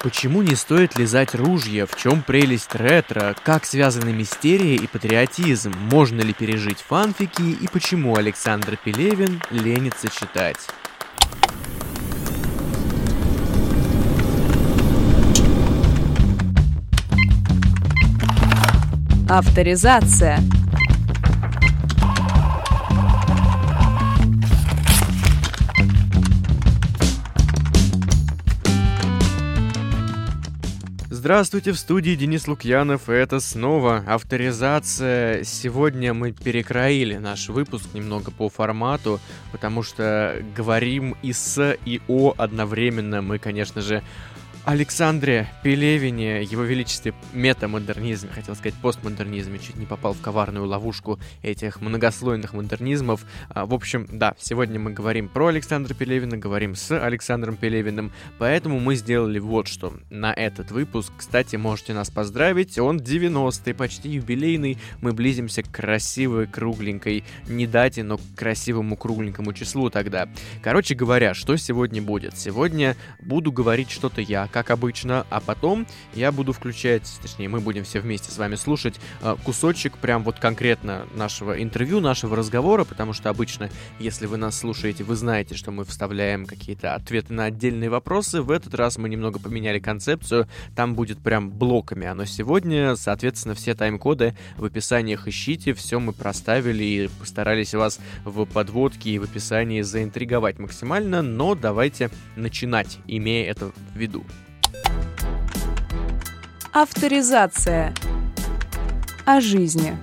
Почему не стоит лизать ружья? В чем прелесть ретро? Как связаны мистерия и патриотизм? Можно ли пережить фанфики? И почему Александр Пелевин ленится читать? Авторизация. Здравствуйте, в студии Денис Лукьянов, и это снова авторизация. Сегодня мы перекроили наш выпуск немного по формату, потому что говорим и с, и о одновременно. Мы, конечно же, Александре Пелевине, его величестве метамодернизме, хотел сказать постмодернизме, чуть не попал в коварную ловушку этих многослойных модернизмов. А, в общем, да, сегодня мы говорим про Александра Пелевина, говорим с Александром Пелевиным, поэтому мы сделали вот что на этот выпуск. Кстати, можете нас поздравить, он 90-й, почти юбилейный, мы близимся к красивой, кругленькой, не дате, но к красивому кругленькому числу тогда. Короче говоря, что сегодня будет? Сегодня буду говорить что-то я, как обычно, а потом я буду включать, точнее, мы будем все вместе с вами слушать э, кусочек прям вот конкретно нашего интервью, нашего разговора, потому что обычно, если вы нас слушаете, вы знаете, что мы вставляем какие-то ответы на отдельные вопросы. В этот раз мы немного поменяли концепцию, там будет прям блоками оно сегодня, соответственно, все тайм-коды в описаниях ищите, все мы проставили и постарались вас в подводке и в описании заинтриговать максимально, но давайте начинать, имея это в виду. Авторизация. О жизни.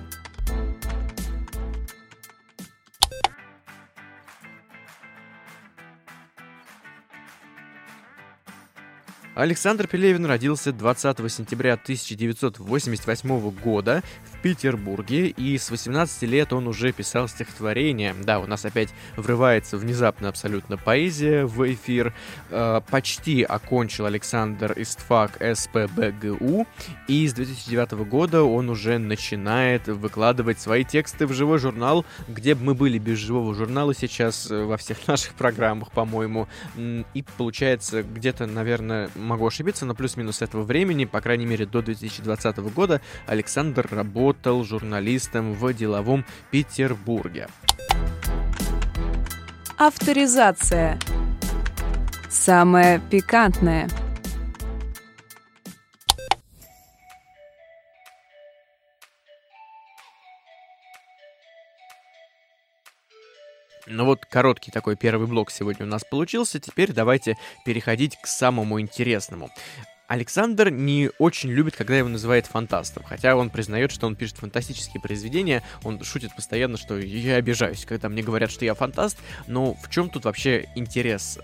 Александр Пелевин родился 20 сентября 1988 года в Петербурге, и с 18 лет он уже писал стихотворения. Да, у нас опять врывается внезапно абсолютно поэзия в эфир. Э, почти окончил Александр ИСТФАК СПБГУ, и с 2009 года он уже начинает выкладывать свои тексты в живой журнал, где бы мы были без живого журнала сейчас э, во всех наших программах, по-моему. И получается где-то, наверное, могу ошибиться, но плюс-минус этого времени, по крайней мере до 2020 года, Александр работал журналистом в деловом Петербурге. Авторизация. Самое пикантное – Ну вот короткий такой первый блок сегодня у нас получился. Теперь давайте переходить к самому интересному. Александр не очень любит, когда его называют фантастом, хотя он признает, что он пишет фантастические произведения, он шутит постоянно, что я обижаюсь, когда мне говорят, что я фантаст, но в чем тут вообще интерес?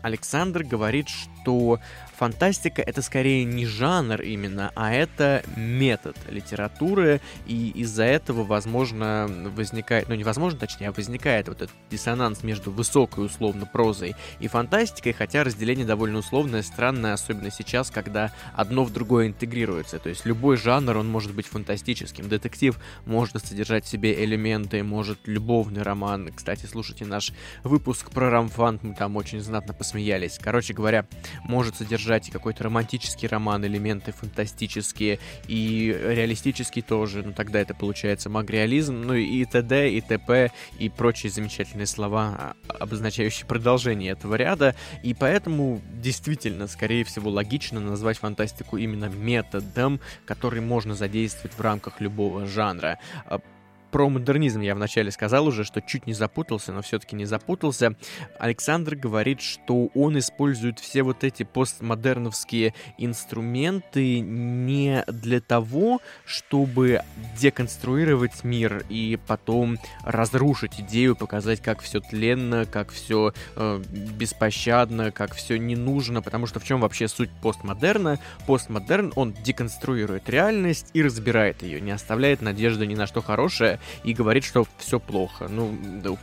Александр говорит, что фантастика это скорее не жанр именно, а это метод литературы, и из-за этого, возможно, возникает, ну невозможно, точнее, а возникает вот этот диссонанс между высокой условно прозой и фантастикой, хотя разделение довольно условное, странное, особенно сейчас, когда одно в другое интегрируется. То есть любой жанр, он может быть фантастическим. Детектив может содержать в себе элементы, может любовный роман. Кстати, слушайте наш выпуск про рамфант, мы там очень знатно посмеялись. Короче говоря, может содержать содержать и какой-то романтический роман, элементы фантастические, и реалистический тоже, ну тогда это получается магреализм, ну и т.д., и т.п., и прочие замечательные слова, а, обозначающие продолжение этого ряда, и поэтому действительно, скорее всего, логично назвать фантастику именно методом, который можно задействовать в рамках любого жанра. Про модернизм я вначале сказал уже, что чуть не запутался, но все-таки не запутался. Александр говорит, что он использует все вот эти постмодерновские инструменты не для того, чтобы деконструировать мир и потом разрушить идею, показать, как все тленно, как все э, беспощадно, как все не нужно, потому что в чем вообще суть постмодерна? Постмодерн, он деконструирует реальность и разбирает ее, не оставляет надежды ни на что хорошее, И говорит, что все плохо. Ну,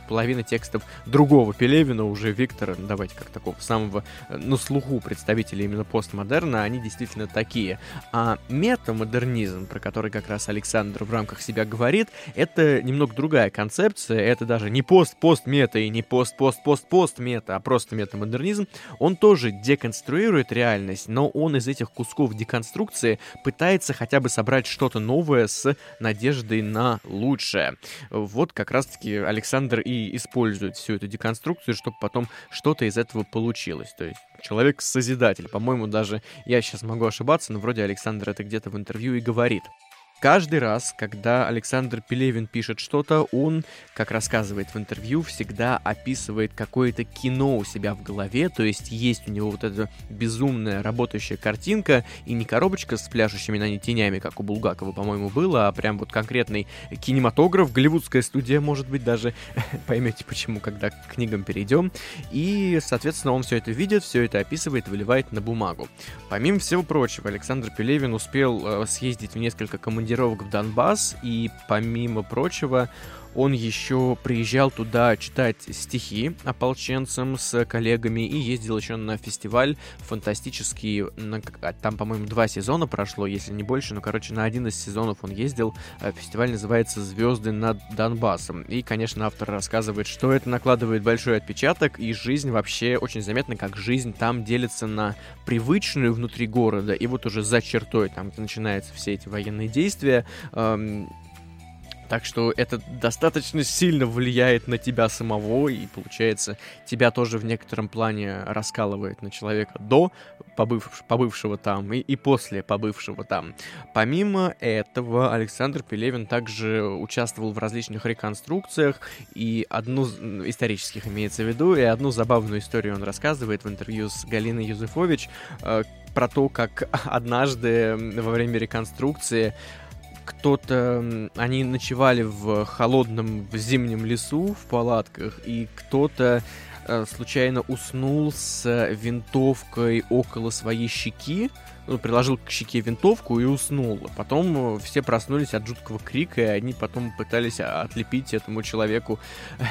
половина текстов другого Пелевина, уже Виктора, давайте как такого самого э, на слуху представителя именно постмодерна, они действительно такие. А метамодернизм, про который как раз Александр в рамках себя говорит, это немного другая концепция, это даже не пост-пост-мета и не пост-пост-пост-пост-мета, а просто метамодернизм. Он тоже деконструирует реальность, но он из этих кусков деконструкции пытается хотя бы собрать что-то новое с надеждой на лучшее. Вот как раз-таки Александр и использует всю эту деконструкцию, чтобы потом что-то из этого получилось. То есть человек-созидатель. По-моему, даже я сейчас могу ошибаться, но вроде Александр это где-то в интервью и говорит. Каждый раз, когда Александр Пелевин пишет что-то, он, как рассказывает в интервью, всегда описывает какое-то кино у себя в голове, то есть есть у него вот эта безумная работающая картинка, и не коробочка с пляшущими на ней тенями, как у Булгакова, по-моему, было, а прям вот конкретный кинематограф, голливудская студия, может быть, даже, поймете почему, когда к книгам перейдем, и, соответственно, он все это видит, все это описывает, выливает на бумагу. Помимо всего прочего, Александр Пелевин успел э, съездить в несколько командировок командировок в Донбасс, и помимо прочего, он еще приезжал туда читать стихи ополченцам с коллегами и ездил еще на фестиваль фантастический. А, там, по-моему, два сезона прошло, если не больше. Но, короче, на один из сезонов он ездил. А, фестиваль называется «Звезды над Донбассом». И, конечно, автор рассказывает, что это накладывает большой отпечаток, и жизнь вообще очень заметно, как жизнь там делится на привычную внутри города, и вот уже за чертой, там, начинаются все эти военные действия, так что это достаточно сильно влияет на тебя самого, и получается, тебя тоже в некотором плане раскалывает на человека до побыв, побывшего там и, и после побывшего там. Помимо этого, Александр Пелевин также участвовал в различных реконструкциях, и одну, исторических имеется в виду, и одну забавную историю он рассказывает в интервью с Галиной Юзефович, э, про то, как однажды во время реконструкции кто-то... Они ночевали в холодном в зимнем лесу в палатках, и кто-то э, случайно уснул с винтовкой около своей щеки, ну, приложил к щеке винтовку и уснул. Потом э, все проснулись от жуткого крика, и они потом пытались отлепить этому человеку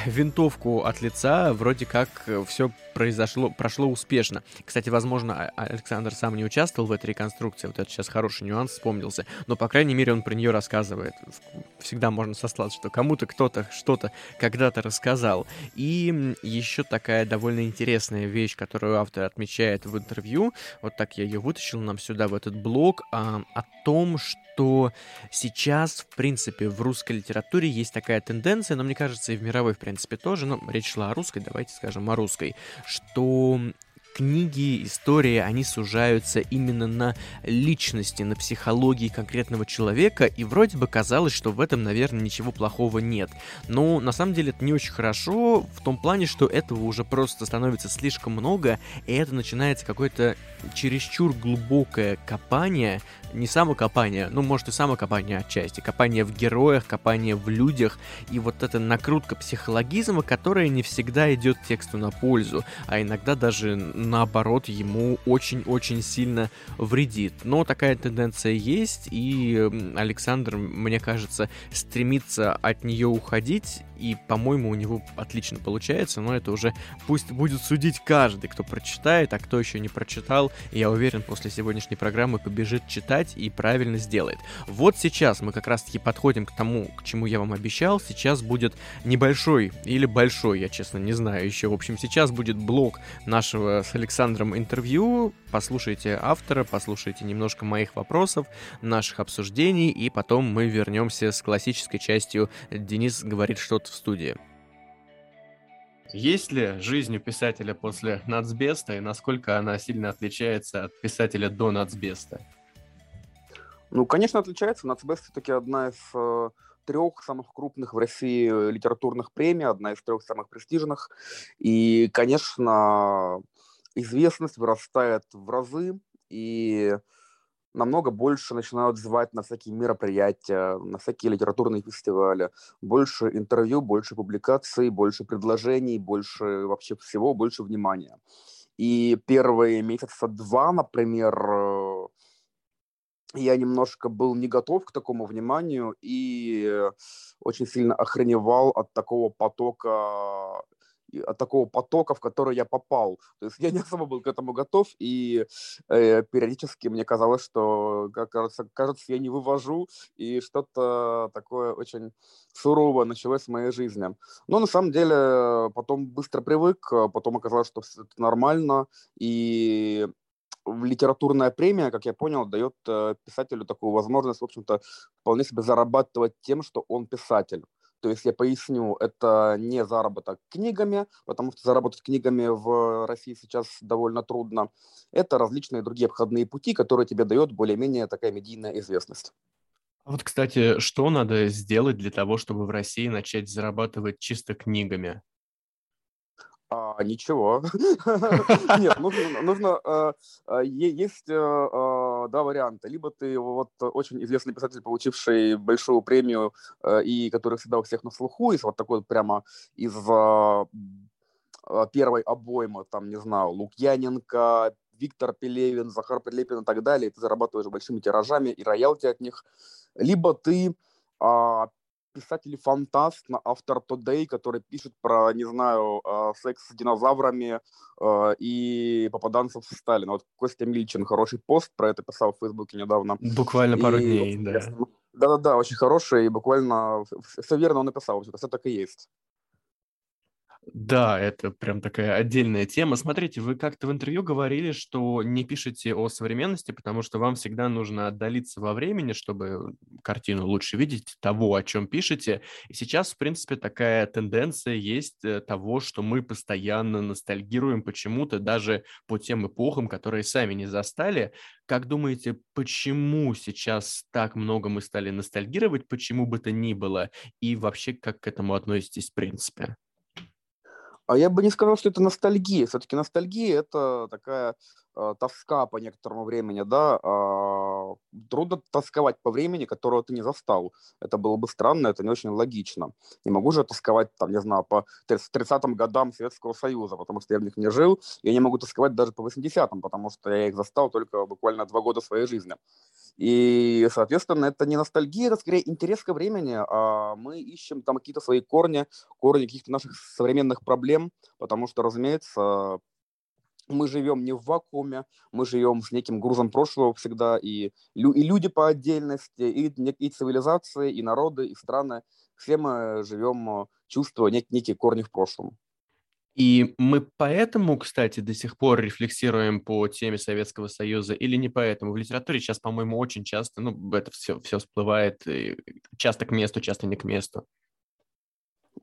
винтовку от лица. Вроде как э, все произошло, прошло успешно. Кстати, возможно, а, Александр сам не участвовал в этой реконструкции, вот это сейчас хороший нюанс вспомнился, но, по крайней мере, он про нее рассказывает. Всегда можно сослаться, что кому-то кто-то что-то когда-то рассказал. И еще такая довольно интересная вещь, которую автор отмечает в интервью, вот так я ее вытащил нам сюда, в этот блог, а, о том, что сейчас, в принципе, в русской литературе есть такая тенденция, но мне кажется, и в мировой, в принципе, тоже, но речь шла о русской, давайте скажем о русской, что книги, истории, они сужаются именно на личности, на психологии конкретного человека, и вроде бы казалось, что в этом, наверное, ничего плохого нет. Но на самом деле это не очень хорошо в том плане, что этого уже просто становится слишком много, и это начинается какое-то чересчур глубокое копание, не самокопание, ну, может и самокопание отчасти, копание в героях, копание в людях, и вот эта накрутка психологизма, которая не всегда идет тексту на пользу, а иногда даже наоборот ему очень-очень сильно вредит. Но такая тенденция есть, и Александр, мне кажется, стремится от нее уходить, и, по-моему, у него отлично получается, но это уже пусть будет судить каждый, кто прочитает, а кто еще не прочитал, я уверен, после сегодняшней программы побежит читать и правильно сделает. Вот сейчас мы как раз-таки подходим к тому, к чему я вам обещал, сейчас будет небольшой или большой, я честно не знаю еще, в общем, сейчас будет блок нашего с Александром интервью, послушайте автора, послушайте немножко моих вопросов, наших обсуждений, и потом мы вернемся с классической частью «Денис говорит что-то в студии». Есть ли жизнь у писателя после нацбеста и насколько она сильно отличается от писателя до нацбеста? Ну, конечно, отличается. Нацбест все-таки одна из э, трех самых крупных в России литературных премий, одна из трех самых престижных. И, конечно, известность вырастает в разы, и намного больше начинают звать на всякие мероприятия, на всякие литературные фестивали. Больше интервью, больше публикаций, больше предложений, больше вообще всего, больше внимания. И первые месяца два, например, я немножко был не готов к такому вниманию и очень сильно охреневал от такого потока от такого потока, в который я попал. То есть я не особо был к этому готов, и э, периодически мне казалось, что, кажется, кажется, я не вывожу, и что-то такое очень суровое началось в моей жизни. Но на самом деле потом быстро привык, потом оказалось, что все это нормально, и литературная премия, как я понял, дает э, писателю такую возможность, в общем-то, вполне себе зарабатывать тем, что он писатель. То есть я поясню, это не заработок книгами, потому что заработать книгами в России сейчас довольно трудно. Это различные другие обходные пути, которые тебе дает более-менее такая медийная известность. А вот, кстати, что надо сделать для того, чтобы в России начать зарабатывать чисто книгами? А, ничего. Нет, нужно, э, э, есть э, два варианта. Либо ты вот очень известный писатель, получивший большую премию и который всегда у всех на слуху, из вот такой прямо из первой обоймы, там, не знаю, Лукьяненко, Виктор Пелевин, Захар Прилепин и так далее, ты зарабатываешь большими тиражами и роялти от них. Либо ты а, писатель-фантаст, автор Today, который пишет про, не знаю, а, секс с динозаврами а, и попаданцев Сталина. Вот Костя Мильчин хороший пост про это писал в Фейсбуке недавно. Буквально пару и, дней, да. Да-да-да, очень хороший, и буквально все верно он написал, все так и есть. Да, это прям такая отдельная тема. Смотрите, вы как-то в интервью говорили, что не пишете о современности, потому что вам всегда нужно отдалиться во времени, чтобы картину лучше видеть того, о чем пишете. И сейчас, в принципе, такая тенденция есть э, того, что мы постоянно ностальгируем почему-то даже по тем эпохам, которые сами не застали. Как думаете, почему сейчас так много мы стали ностальгировать, почему бы то ни было, и вообще как к этому относитесь в принципе? А я бы не сказал, что это ностальгия. Все-таки ностальгия это такая тоска по некоторому времени, да. Э, трудно тосковать по времени, которого ты не застал. Это было бы странно, это не очень логично. Не могу же тосковать, там, не знаю, по 30-м годам Советского Союза, потому что я в них не жил. Я не могу тосковать даже по 80-м, потому что я их застал только буквально два года своей жизни. И, соответственно, это не ностальгия, это скорее интерес ко времени. А мы ищем там какие-то свои корни, корни каких-то наших современных проблем, потому что, разумеется, мы живем не в вакууме, мы живем с неким грузом прошлого всегда, и, и люди по отдельности, и, и цивилизации, и народы, и страны. Все мы живем, чувствуя нек- некие корни в прошлом. И мы поэтому, кстати, до сих пор рефлексируем по теме Советского Союза или не поэтому? В литературе сейчас, по-моему, очень часто, ну, это все, все всплывает часто к месту, часто не к месту.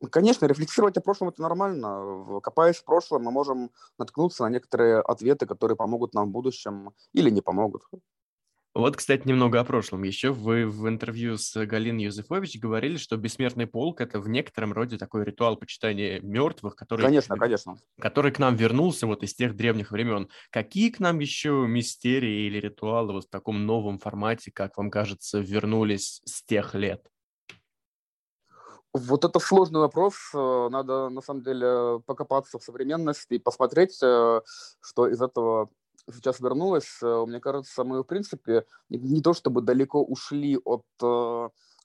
Конечно, рефлексировать о прошлом это нормально. Копаясь в прошлом, мы можем наткнуться на некоторые ответы, которые помогут нам в будущем или не помогут. Вот, кстати, немного о прошлом. Еще вы в интервью с Галиной Юзефович говорили, что бессмертный полк – это в некотором роде такой ритуал почитания мертвых, который, конечно, конечно. который к нам вернулся вот из тех древних времен. Какие к нам еще мистерии или ритуалы вот в таком новом формате, как вам кажется, вернулись с тех лет? Вот это сложный вопрос. Э, надо, на самом деле, покопаться в современности и посмотреть, э, что из этого сейчас вернулась, э, мне кажется, мы, в принципе, не, то чтобы далеко ушли от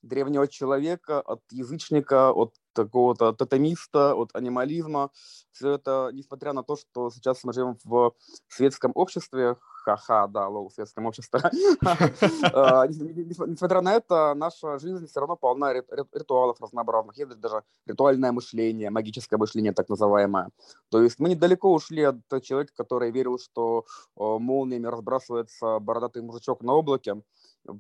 древнего человека, от язычника, от какого-то тотемиста, от анимализма. Все это, несмотря на то, что сейчас мы живем в светском обществе, ха-ха, да, лол, светском обществе. А, несмотря на это, наша жизнь все равно полна ритуалов разнообразных. Есть даже ритуальное мышление, магическое мышление так называемое. То есть мы недалеко ушли от человека, который верил, что молниями разбрасывается бородатый мужичок на облаке,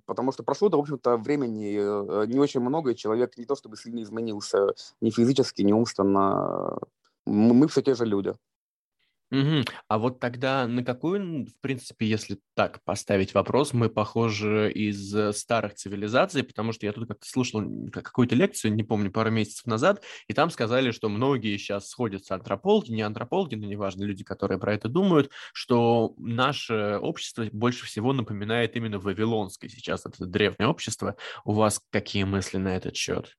потому что прошло, да, в общем-то, времени э, не очень много, и человек не то чтобы сильно изменился ни физически, ни умственно. Мы все те же люди. Мгм. А вот тогда на какую, в принципе, если так поставить вопрос, мы похожи из э, старых цивилизаций, потому что я тут как-то слушал какую-то лекцию, не помню, пару месяцев назад, и там сказали, что многие сейчас сходятся антропологи, не антропологи, но неважно, люди, которые про это думают, что наше общество больше всего напоминает именно вавилонское сейчас, это древнее общество. У вас какие мысли на этот счет?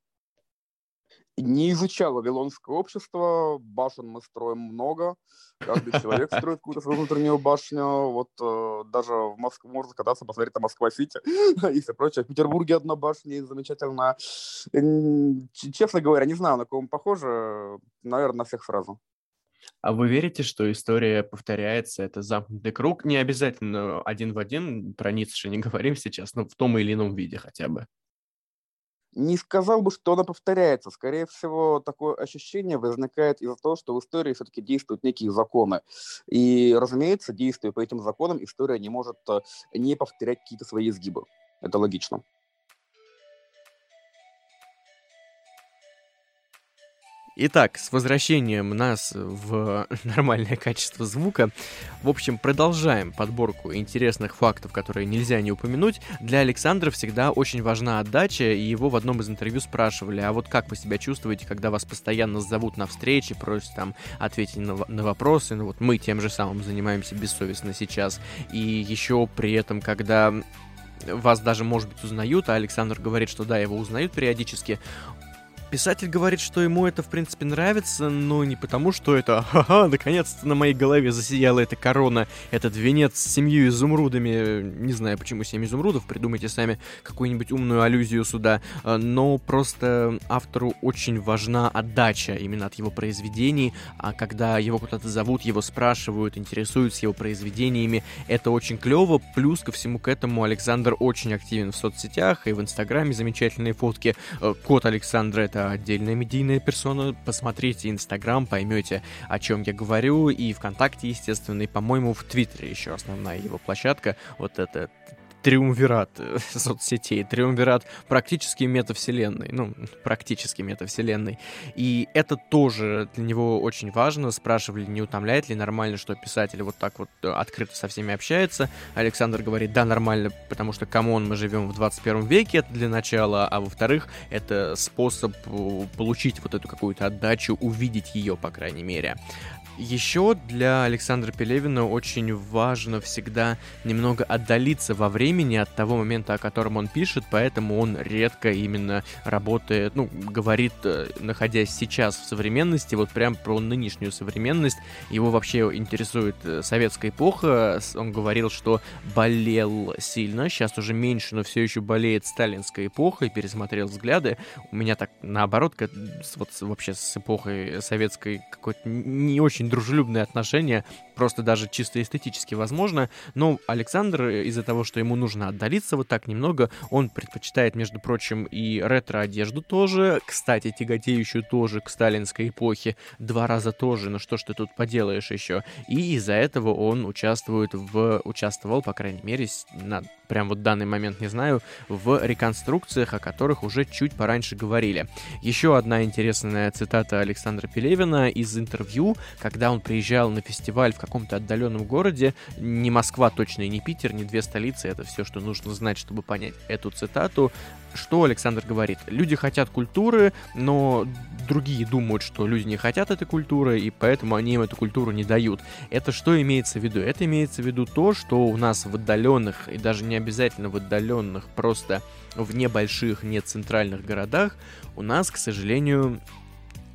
Не изучал вавилонское общество, башен мы строим много, каждый человек строит какую-то свою внутреннюю башню, вот э, даже в Москву можно кататься, посмотреть на Москва-Сити и все прочее. В Петербурге одна башня замечательно. Честно говоря, не знаю, на кого мы похожи, наверное, на всех сразу. А вы верите, что история повторяется, это замкнутый круг? Не обязательно один в один, про Ницше не говорим сейчас, но в том или ином виде хотя бы. Не сказал бы, что она повторяется. Скорее всего, такое ощущение возникает из-за того, что в истории все-таки действуют некие законы. И, разумеется, действуя по этим законам, история не может э, не повторять какие-то свои изгибы. Это логично. Итак, с возвращением нас в нормальное качество звука. В общем, продолжаем подборку интересных фактов, которые нельзя не упомянуть. Для Александра всегда очень важна отдача, и его в одном из интервью спрашивали, а вот как вы себя чувствуете, когда вас постоянно зовут на встречи, просят там ответить на, на вопросы, ну вот мы тем же самым занимаемся бессовестно сейчас, и еще при этом, когда вас даже, может быть, узнают, а Александр говорит, что да, его узнают периодически, Писатель говорит, что ему это, в принципе, нравится, но не потому, что это «Ха-ха, наконец-то на моей голове засияла эта корона, этот венец с семью изумрудами». Не знаю, почему семь изумрудов, придумайте сами какую-нибудь умную аллюзию сюда. А, но просто автору очень важна отдача именно от его произведений, а когда его куда-то зовут, его спрашивают, интересуются его произведениями, это очень клево. Плюс ко всему к этому Александр очень активен в соцсетях и в Инстаграме замечательные фотки. Э, кот Александра — это это отдельная медийная персона. Посмотрите Инстаграм, поймете, о чем я говорю. И ВКонтакте, естественно, и, по-моему, в Твиттере еще основная его площадка. Вот это триумвират э, соцсетей, триумвират практически метавселенной, ну, практически метавселенной. И это тоже для него очень важно. Спрашивали, не утомляет ли, нормально, что писатель вот так вот э, открыто со всеми общается. Александр говорит, да, нормально, потому что, come on, мы живем в 21 веке, это для начала, а во-вторых, это способ э, получить вот эту какую-то отдачу, увидеть ее, по крайней мере. Еще для Александра Пелевина очень важно всегда немного отдалиться во времени от того момента, о котором он пишет, поэтому он редко именно работает, ну, говорит, э, находясь сейчас в современности, вот прям про нынешнюю современность. Его вообще интересует э, советская эпоха. Он говорил, что болел сильно, сейчас уже меньше, но все еще болеет сталинская эпоха и пересмотрел взгляды. У меня так наоборот, вот вообще с эпохой советской какой-то не очень очень дружелюбные отношения, просто даже чисто эстетически возможно, но Александр э, из-за того, что ему нужно отдалиться вот так немного, он предпочитает, между прочим, и ретро-одежду тоже, кстати, тяготеющую тоже к сталинской эпохе, два раза тоже, ну что ж ты тут поделаешь еще, и из-за этого он участвует в, участвовал, по крайней мере, на прям вот данный момент не знаю, в реконструкциях, о которых уже чуть пораньше говорили. Еще одна интересная цитата Александра Пелевина из интервью, когда он приезжал на фестиваль в каком-то отдаленном городе, не Москва точно и не Питер, не две столицы, это все, что нужно знать, чтобы понять эту цитату. Что Александр говорит? Люди хотят культуры, но другие думают, что люди не хотят этой культуры, и поэтому они им эту культуру не дают. Это что имеется в виду? Это имеется в виду то, что у нас в отдаленных, и даже не обязательно в отдаленных, просто в небольших, не центральных городах, у нас, к сожалению,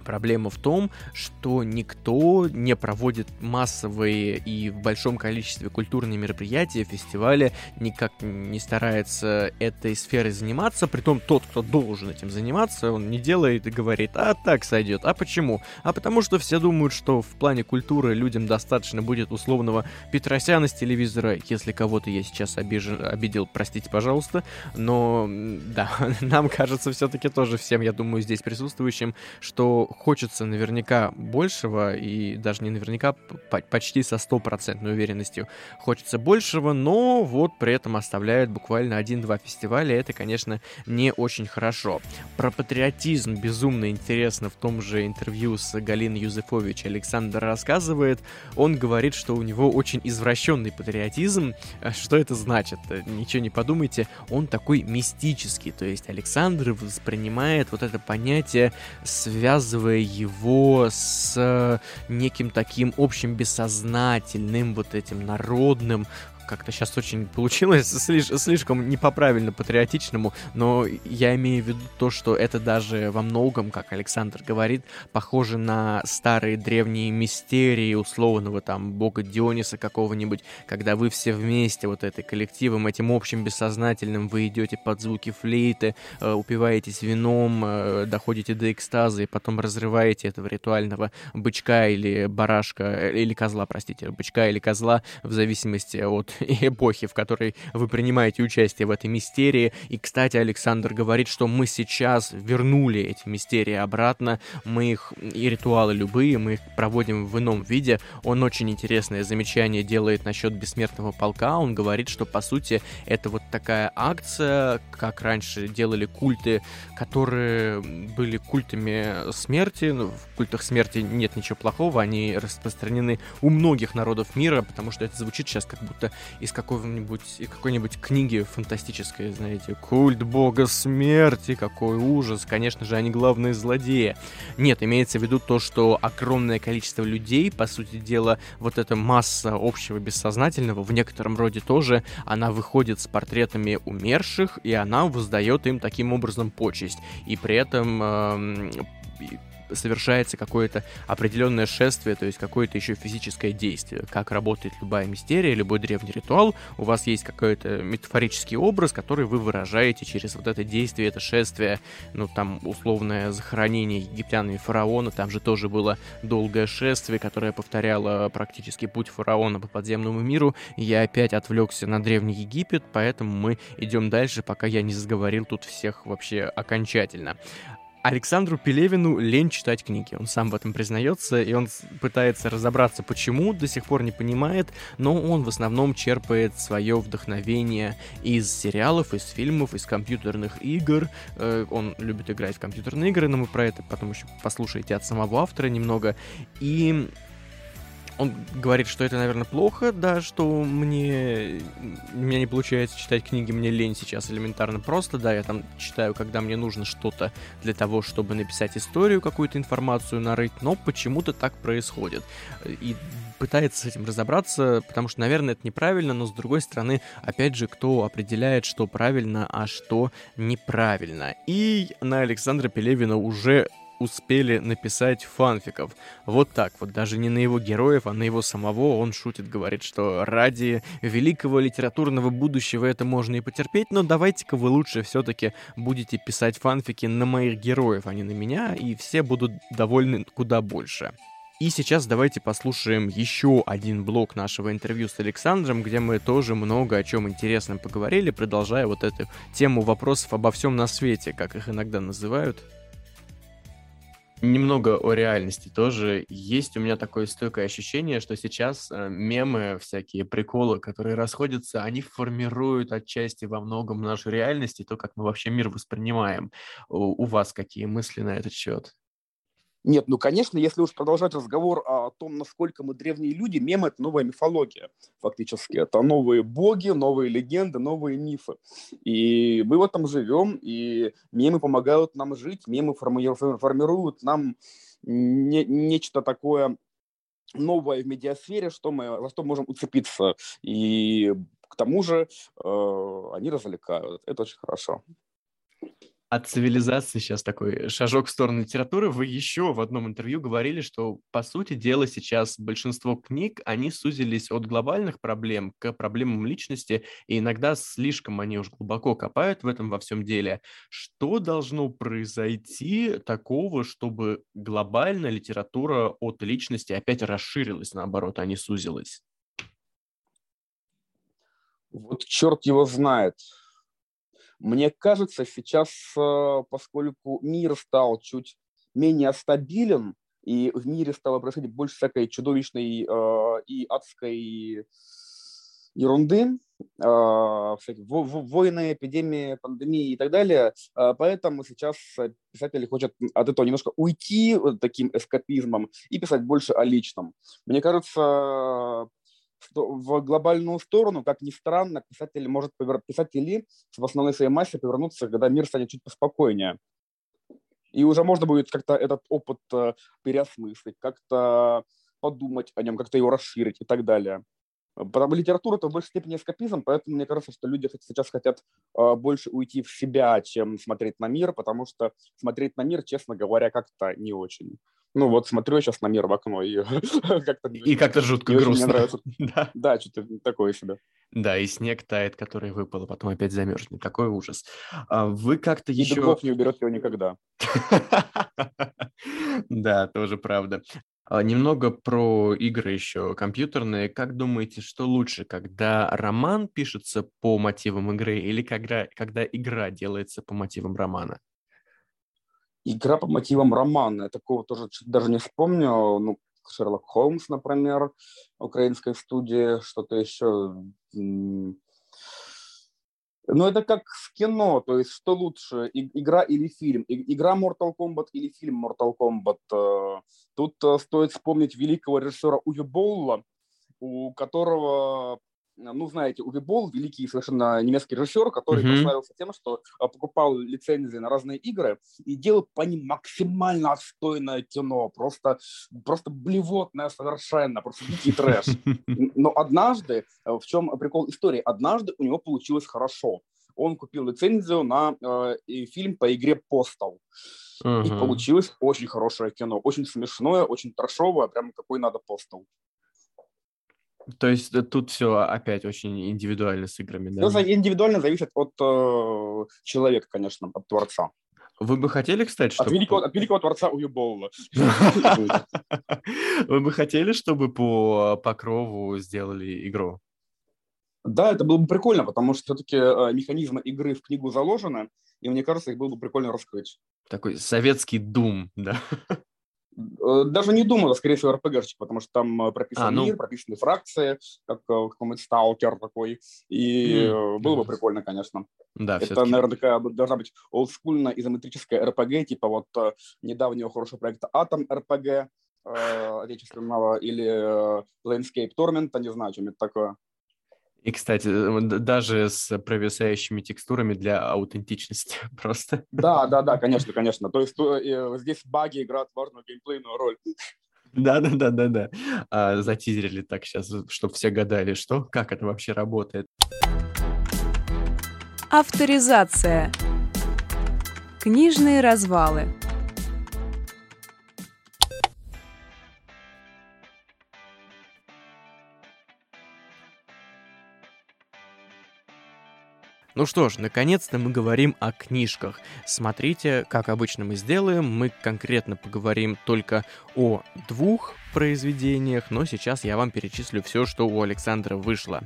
Проблема в том, что никто не проводит массовые и в большом количестве культурные мероприятия, фестивали, никак не старается этой сферой заниматься, притом тот, кто должен этим заниматься, он не делает и говорит, а так сойдет. А почему? А потому что все думают, что в плане культуры людям достаточно будет условного Петросяна с телевизора, если кого-то я сейчас обижен, обидел, простите, пожалуйста, но да, нам кажется все-таки тоже всем, я думаю, здесь присутствующим, что хочется наверняка большего, и даже не наверняка, почти со стопроцентной уверенностью хочется большего, но вот при этом оставляют буквально один-два фестиваля, это, конечно, не очень хорошо. Про патриотизм безумно интересно в том же интервью с Галиной Юзефович Александр рассказывает. Он говорит, что у него очень извращенный патриотизм. Что это значит? Ничего не подумайте, он такой мистический, то есть Александр воспринимает вот это понятие, связывая связывая его с неким таким общим бессознательным, вот этим народным, как-то сейчас очень получилось слиш слишком не по-правильно патриотичному, но я имею в виду то, что это даже во многом, как Александр говорит, похоже на старые древние мистерии условного там бога Диониса какого-нибудь, когда вы все вместе, вот этой коллективом, этим общим бессознательным, вы идете под звуки флейты, э, упиваетесь вином, э, доходите до экстаза и потом разрываете этого ритуального бычка или барашка, э, или козла, простите, бычка или козла, в зависимости от эпохи, в которой вы принимаете участие в этой мистерии. И, кстати, Александр говорит, что мы сейчас вернули эти мистерии обратно, мы их, и ритуалы любые, мы их проводим в ином виде. Он очень интересное замечание делает насчет бессмертного полка, он говорит, что, по сути, это вот такая акция, как раньше делали культы, которые были культами смерти, ну, в культах смерти нет ничего плохого, они распространены у многих народов мира, потому что это звучит сейчас как будто из какого-нибудь из какой-нибудь книги фантастической, знаете, культ бога смерти, какой ужас, конечно же, они главные злодеи. Нет, имеется в виду то, что огромное количество людей, по сути дела, вот эта масса общего бессознательного, в некотором роде тоже, она выходит с портретами умерших, и она воздает им таким образом почесть. И при этом э, совершается какое-то определенное шествие, то есть какое-то еще физическое действие. Как работает любая мистерия, любой древний ритуал, у вас есть какой-то метафорический образ, который вы выражаете через вот это действие, это шествие, ну там условное захоронение египтянами фараона, там же тоже было долгое шествие, которое повторяло практически путь фараона по подземному миру. Я опять отвлекся на Древний Египет, поэтому мы идем дальше, пока я не заговорил тут всех вообще окончательно. Александру Пелевину лень читать книги. Он сам в этом признается, и он пытается разобраться, почему, до сих пор не понимает, но он в основном черпает свое вдохновение из сериалов, из фильмов, из компьютерных игр. Э, он любит играть в компьютерные игры, но мы про это потом еще послушаете от самого автора немного. И он говорит, что это, наверное, плохо, да, что мне у меня не получается читать книги, мне лень сейчас элементарно просто, да, я там читаю, когда мне нужно что-то для того, чтобы написать историю, какую-то информацию нарыть, но почему-то так происходит. И пытается с этим разобраться, потому что, наверное, это неправильно, но с другой стороны, опять же, кто определяет, что правильно, а что неправильно. И на Александра Пелевина уже успели написать фанфиков. Вот так вот, даже не на его героев, а на его самого он шутит, говорит, что ради великого литературного будущего это можно и потерпеть, но давайте-ка вы лучше все-таки будете писать фанфики на моих героев, а не на меня, и все будут довольны куда больше. И сейчас давайте послушаем еще один блок нашего интервью с Александром, где мы тоже много о чем интересном поговорили, продолжая вот эту тему вопросов обо всем на свете, как их иногда называют немного о реальности тоже. Есть у меня такое стойкое ощущение, что сейчас э, мемы, всякие приколы, которые расходятся, они формируют отчасти во многом нашу реальность и то, как мы вообще мир воспринимаем. У, у вас какие мысли на этот счет? Нет, ну, конечно, если уж продолжать разговор о том, насколько мы древние люди, мем — это новая мифология, фактически. Это новые боги, новые легенды, новые мифы. И мы в этом живем, и мемы помогают нам жить, мемы формируют нам не, нечто такое новое в медиасфере, что мы, за что можем уцепиться. И к тому же э, они развлекают. Это очень хорошо от цивилизации сейчас такой шажок в сторону литературы. Вы еще в одном интервью говорили, что, по сути дела, сейчас большинство книг, они сузились от глобальных проблем к проблемам личности, и иногда слишком они уж глубоко копают в этом во всем деле. Что должно произойти такого, чтобы глобальная литература от личности опять расширилась, наоборот, а не сузилась? Вот черт его знает мне кажется, сейчас, э, поскольку мир стал чуть менее стабилен, и в мире стало происходить больше всякой чудовищной э, и адской ерунды, э, войны, эпидемии, пандемии и так далее. Э, поэтому сейчас писатели хотят от этого немножко уйти таким эскапизмом и писать больше о личном. Мне кажется, в глобальную сторону, как ни странно, писатель может писатели в основной своей массе повернуться, когда мир станет чуть поспокойнее. И уже можно будет как-то этот опыт э, переосмыслить, как-то подумать о нем, как-то его расширить и так далее. Потому литература это в большей степени эскапизм, поэтому мне кажется, что люди сейчас хотят э, больше уйти в себя, чем смотреть на мир, потому что смотреть на мир, честно говоря, как-то не очень. Ну вот смотрю я сейчас на мир в окно и как-то... И как-то жутко грустно. Мне нравится. да. да, что-то такое себе. Да, и снег тает, который выпал, а потом опять замерзнет. Такой ужас. А вы как-то еще... Дубов не уберет его никогда. Да, тоже правда. А, немного про игры еще компьютерные. Как думаете, что лучше, когда роман пишется по мотивам игры или когда, когда игра делается по мотивам романа? Игра по мотивам романа. Я такого тоже даже не вспомню. Ну, Шерлок Холмс, например, украинской студии, что-то еще. Ну, это как в кино, то есть что лучше, игра или фильм? Игра Mortal Kombat или фильм Mortal Kombat? Э, тут э, стоит вспомнить великого режиссера Уви Болла, у которого ну, знаете, Уви Болл, великий совершенно немецкий режиссер, который mm-hmm. прославился тем, что а, покупал лицензии на разные игры и делал по ним максимально отстойное кино, просто, просто блевотное совершенно, просто дикий трэш. Но однажды, э, в чем прикол истории, однажды у него получилось хорошо. Он купил лицензию на э, фильм по игре «Постал». Uh-huh. И получилось очень хорошее кино, очень смешное, очень трэшовое, прям какой надо «Постал». То есть э, тут все опять очень индивидуально с играми, да? Ну, индивидуально зависит от э, человека, конечно, от творца. Вы бы хотели, кстати, чтобы... От великого, от великого творца Уюболла. Вы бы хотели, чтобы по Покрову сделали игру? Да, это было бы прикольно, потому что все-таки э, механизмы игры в книгу заложены, и мне кажется, их было бы прикольно раскрыть. Такой советский дум, да? Э, даже не думаю, скорее всего, РПГшечек, потому что там э, прописан а, ну... мир, прописаны фракции, как э, какой-нибудь сталкер такой, и mm. было бы прикольно, конечно. Да, Это, наверное, такая должна быть олдскульная изометрическая РПГ, типа вот недавнего хорошего проекта Атом РПГ, отечественного, или Landscape Torment, не знаю, чем это такое. И, кстати, даже с провисающими текстурами для аутентичности просто. Да, да, да, конечно, конечно. То есть э, здесь баги играют важную геймплейную роль. Да, да, да, да, да. А, затизерили так сейчас, чтобы все гадали, что, как это вообще работает. Авторизация. Книжные развалы. Ну что ж, наконец-то мы говорим о книжках. Смотрите, как обычно мы сделаем, мы конкретно поговорим только о двух произведениях, но сейчас я вам перечислю все, что у Александра вышло.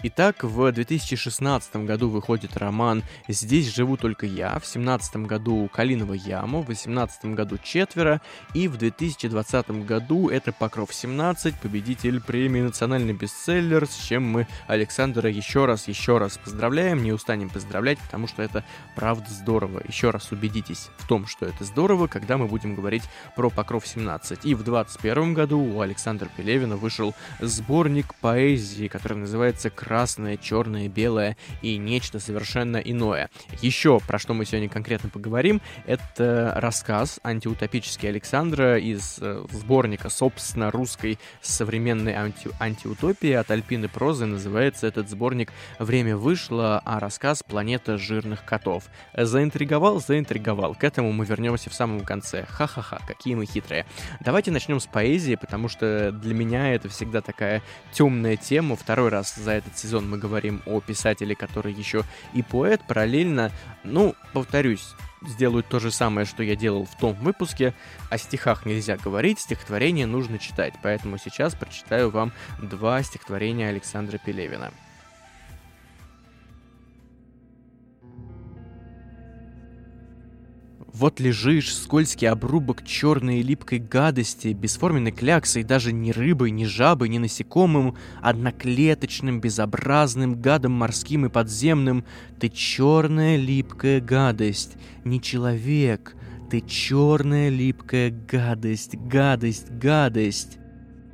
Итак, в 2016 году выходит роман «Здесь живу только я», в 2017 году «Калинова яма», в 2018 году «Четверо», и в 2020 году это «Покров-17», победитель премии «Национальный бестселлер», с чем мы Александра еще раз, еще раз поздравляем, не устанем поздравлять, потому что это правда здорово. Еще раз убедитесь в том, что это здорово, когда мы будем говорить про «Покров-17». И в 2021 году у Александра Пелевина вышел сборник поэзии, который называется красное, черное, белое и нечто совершенно иное. Еще, про что мы сегодня конкретно поговорим, это рассказ антиутопический Александра из э, сборника, собственно, русской современной анти антиутопии от Альпины Прозы. Называется этот сборник «Время вышло», а рассказ «Планета жирных котов». Заинтриговал? Заинтриговал. К этому мы вернемся в самом конце. Ха-ха-ха, какие мы хитрые. Давайте начнем с поэзии, потому что для меня это всегда такая темная тема. Второй раз за этот сезон мы говорим о писателе, который еще и поэт, параллельно, ну, повторюсь, сделают то же самое, что я делал в том выпуске. О стихах нельзя говорить, стихотворение нужно читать. Поэтому сейчас прочитаю вам два стихотворения Александра Пелевина. Вот лежишь, скользкий обрубок черной липкой гадости, бесформенной кляксой, даже ни рыбой, ни жабой, ни насекомым, одноклеточным, безобразным, гадом морским и подземным. Ты черная липкая гадость, не человек, ты черная липкая гадость, гадость, гадость.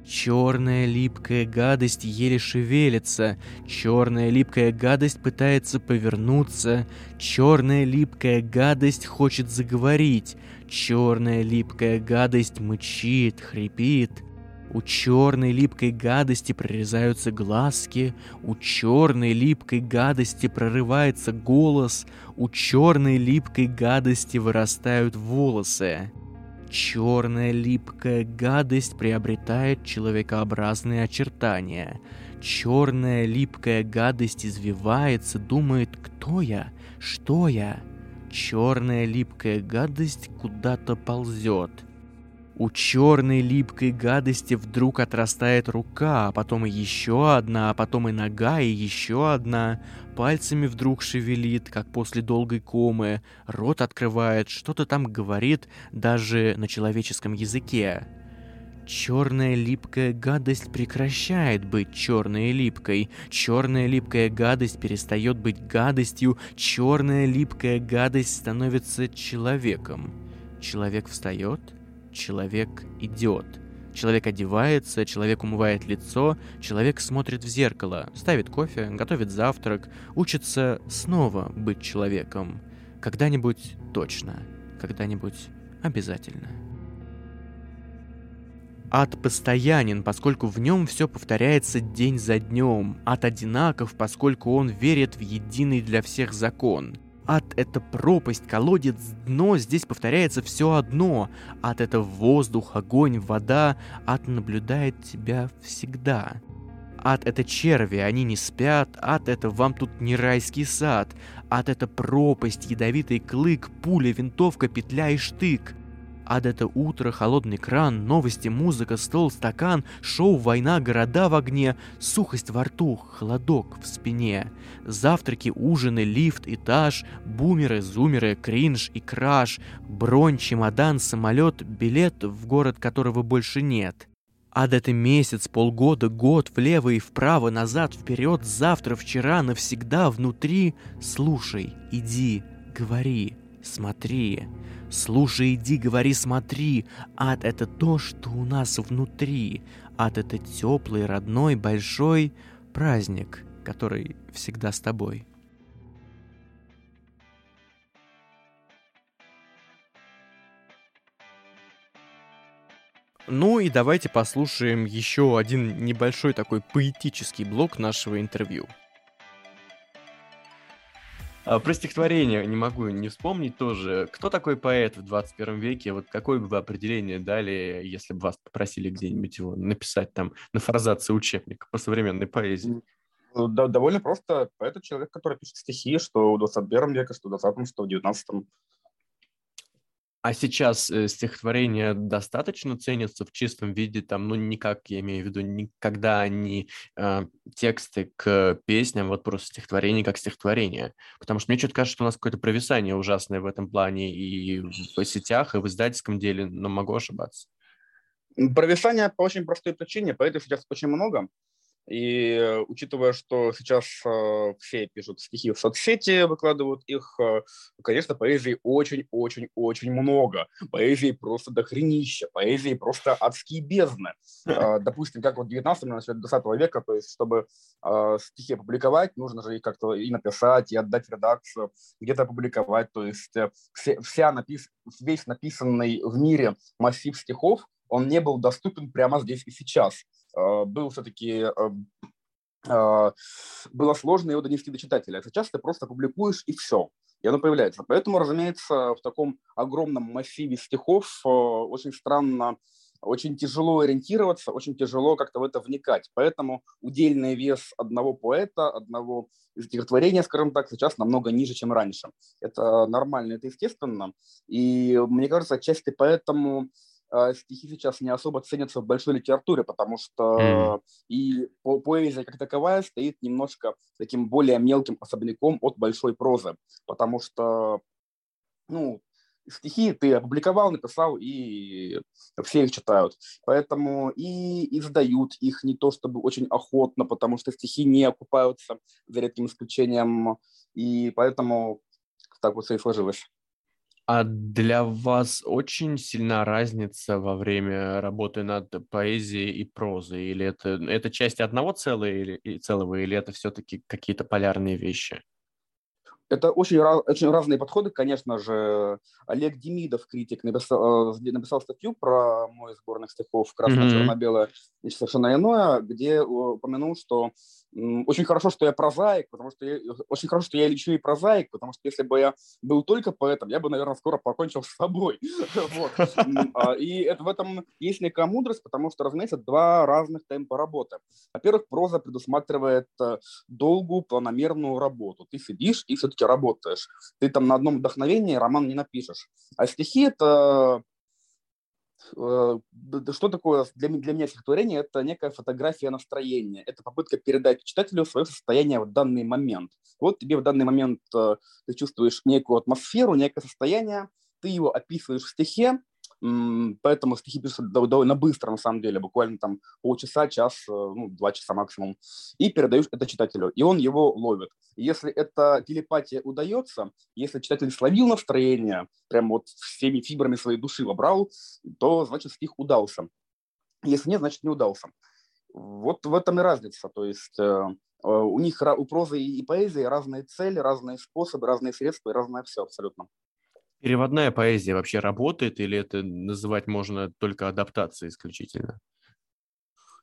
Черная липкая гадость еле шевелится, черная липкая гадость пытается повернуться, черная липкая гадость хочет заговорить, черная липкая гадость мычит, хрипит. У черной липкой гадости прорезаются глазки, у черной липкой гадости прорывается голос, у черной липкой гадости вырастают волосы. Черная липкая гадость приобретает человекообразные очертания. Черная липкая гадость извивается, думает, кто я, что я. Черная липкая гадость куда-то ползет. У черной липкой гадости вдруг отрастает рука, а потом и еще одна, а потом и нога, и еще одна. Пальцами вдруг шевелит, как после долгой комы. Рот открывает, что-то там говорит, даже на человеческом языке. Черная липкая гадость прекращает быть черной липкой. Черная липкая гадость перестает быть гадостью. Черная липкая гадость становится человеком. Человек встает, человек идет. Человек одевается, человек умывает лицо, человек смотрит в зеркало, ставит кофе, готовит завтрак, учится снова быть человеком. Когда-нибудь точно, когда-нибудь обязательно. Ад постоянен, поскольку в нем все повторяется день за днем. Ад одинаков, поскольку он верит в единый для всех закон. Ад — это пропасть, колодец, дно, здесь повторяется все одно. Ад — это воздух, огонь, вода. Ад наблюдает тебя всегда. Ад — это черви, они не спят. Ад — это вам тут не райский сад. Ад — это пропасть, ядовитый клык, пуля, винтовка, петля и штык. Ад — это утро, холодный кран, новости, музыка, стол, стакан, шоу, война, города в огне, сухость во рту, холодок в спине, завтраки, ужины, лифт, этаж, бумеры, зумеры, кринж и краш, бронь, чемодан, самолет, билет в город, которого больше нет. Ад — это месяц, полгода, год, влево и вправо, назад, вперед, завтра, вчера, навсегда, внутри. Слушай, иди, говори, смотри. Слушай, иди, говори, смотри. Ад — это то, что у нас внутри. Ад — это теплый, родной, большой праздник, который всегда с тобой. Ну и давайте послушаем еще один небольшой такой поэтический блок нашего интервью. А, про стихотворение не могу не вспомнить тоже. Кто такой поэт в 21 веке? Вот какое бы вы определение дали, если бы вас попросили где-нибудь его написать там на фразации учебника по современной поэзии? Ну, да, довольно просто. Поэт — человек, который пишет стихи, что в 21 веке, что в 20 что в 19 а сейчас э, стихотворения достаточно ценятся в чистом виде, там, ну, никак, я имею в виду, никогда они э, тексты к песням, вот просто стихотворение как стихотворение. Потому что мне что-то кажется, что у нас какое-то провисание ужасное в этом плане и в сетях, и в издательском деле, но могу ошибаться. Провисание по очень простой причине, поэтов сейчас очень много. И э, учитывая, что сейчас э, все пишут стихи в соцсети, выкладывают их, э, конечно, поэзии очень-очень-очень много. Поэзии просто дохренища, поэзии просто адские бездны. Э, допустим, как вот в 19 начале 20 века, то есть, чтобы э, стихи опубликовать, нужно же их как-то и написать, и отдать в редакцию, где-то опубликовать. То есть вся напис... весь написанный в мире массив стихов, он не был доступен прямо здесь и сейчас. Э, был все-таки э, э, было сложно его донести до читателя. Сейчас ты просто публикуешь и все, и оно появляется. Поэтому, разумеется, в таком огромном массиве стихов очень странно, очень тяжело ориентироваться, очень тяжело как-то в это вникать. Поэтому удельный вес одного поэта, одного стихотворения, скажем так, сейчас намного ниже, чем раньше. Это нормально, это естественно. И мне кажется, отчасти поэтому а, стихи сейчас не особо ценятся в большой литературе, потому что mm. и по поэзия как таковая стоит немножко таким более мелким особняком от большой прозы, потому что, ну, стихи ты опубликовал, написал, и все их читают. Поэтому и издают их не то чтобы очень охотно, потому что стихи не окупаются, за редким исключением, и поэтому так вот все и сложилось. А для вас очень сильна разница во время работы над поэзией и прозой? Или это, это часть одного целого или, целого, или это все-таки какие-то полярные вещи? Это очень, очень разные подходы, конечно же. Олег Демидов, критик, написал, э, написал статью про мой сборник стихов «Красно-черно-белое» и совершенно иное, где упомянул, что очень хорошо, что я прозаик, потому что я, очень хорошо, что я лечу и прозаик, потому что если бы я был только поэтом, я бы, наверное, скоро покончил с собой. А, и это, в этом есть некая мудрость, потому что, разумеется, два разных темпа работы. Во-первых, проза предусматривает э, долгую планомерную работу. Ты сидишь и все-таки работаешь. Ты там на одном вдохновении роман не напишешь. А стихи — это что такое для, для меня стихотворение? Это некая фотография настроения, это попытка передать читателю свое состояние в данный момент. Вот тебе в данный момент э, ты чувствуешь некую атмосферу, некое состояние, ты его описываешь в стихе, Поэтому стихи пишутся довольно быстро, на самом деле, буквально там полчаса, час, э, ну, два часа максимум. И передаешь это читателю, и он его ловит. Если эта телепатия удается, если читатель словил настроение, прям вот всеми фибрами своей души вобрал, то, значит, стих удался. Если нет, значит, не удался. Вот в этом и разница. То есть э, э, у них, у прозы и поэзии разные цели, разные способы, разные средства и разное все абсолютно. Переводная поэзия вообще работает или это называть можно только адаптацией исключительно?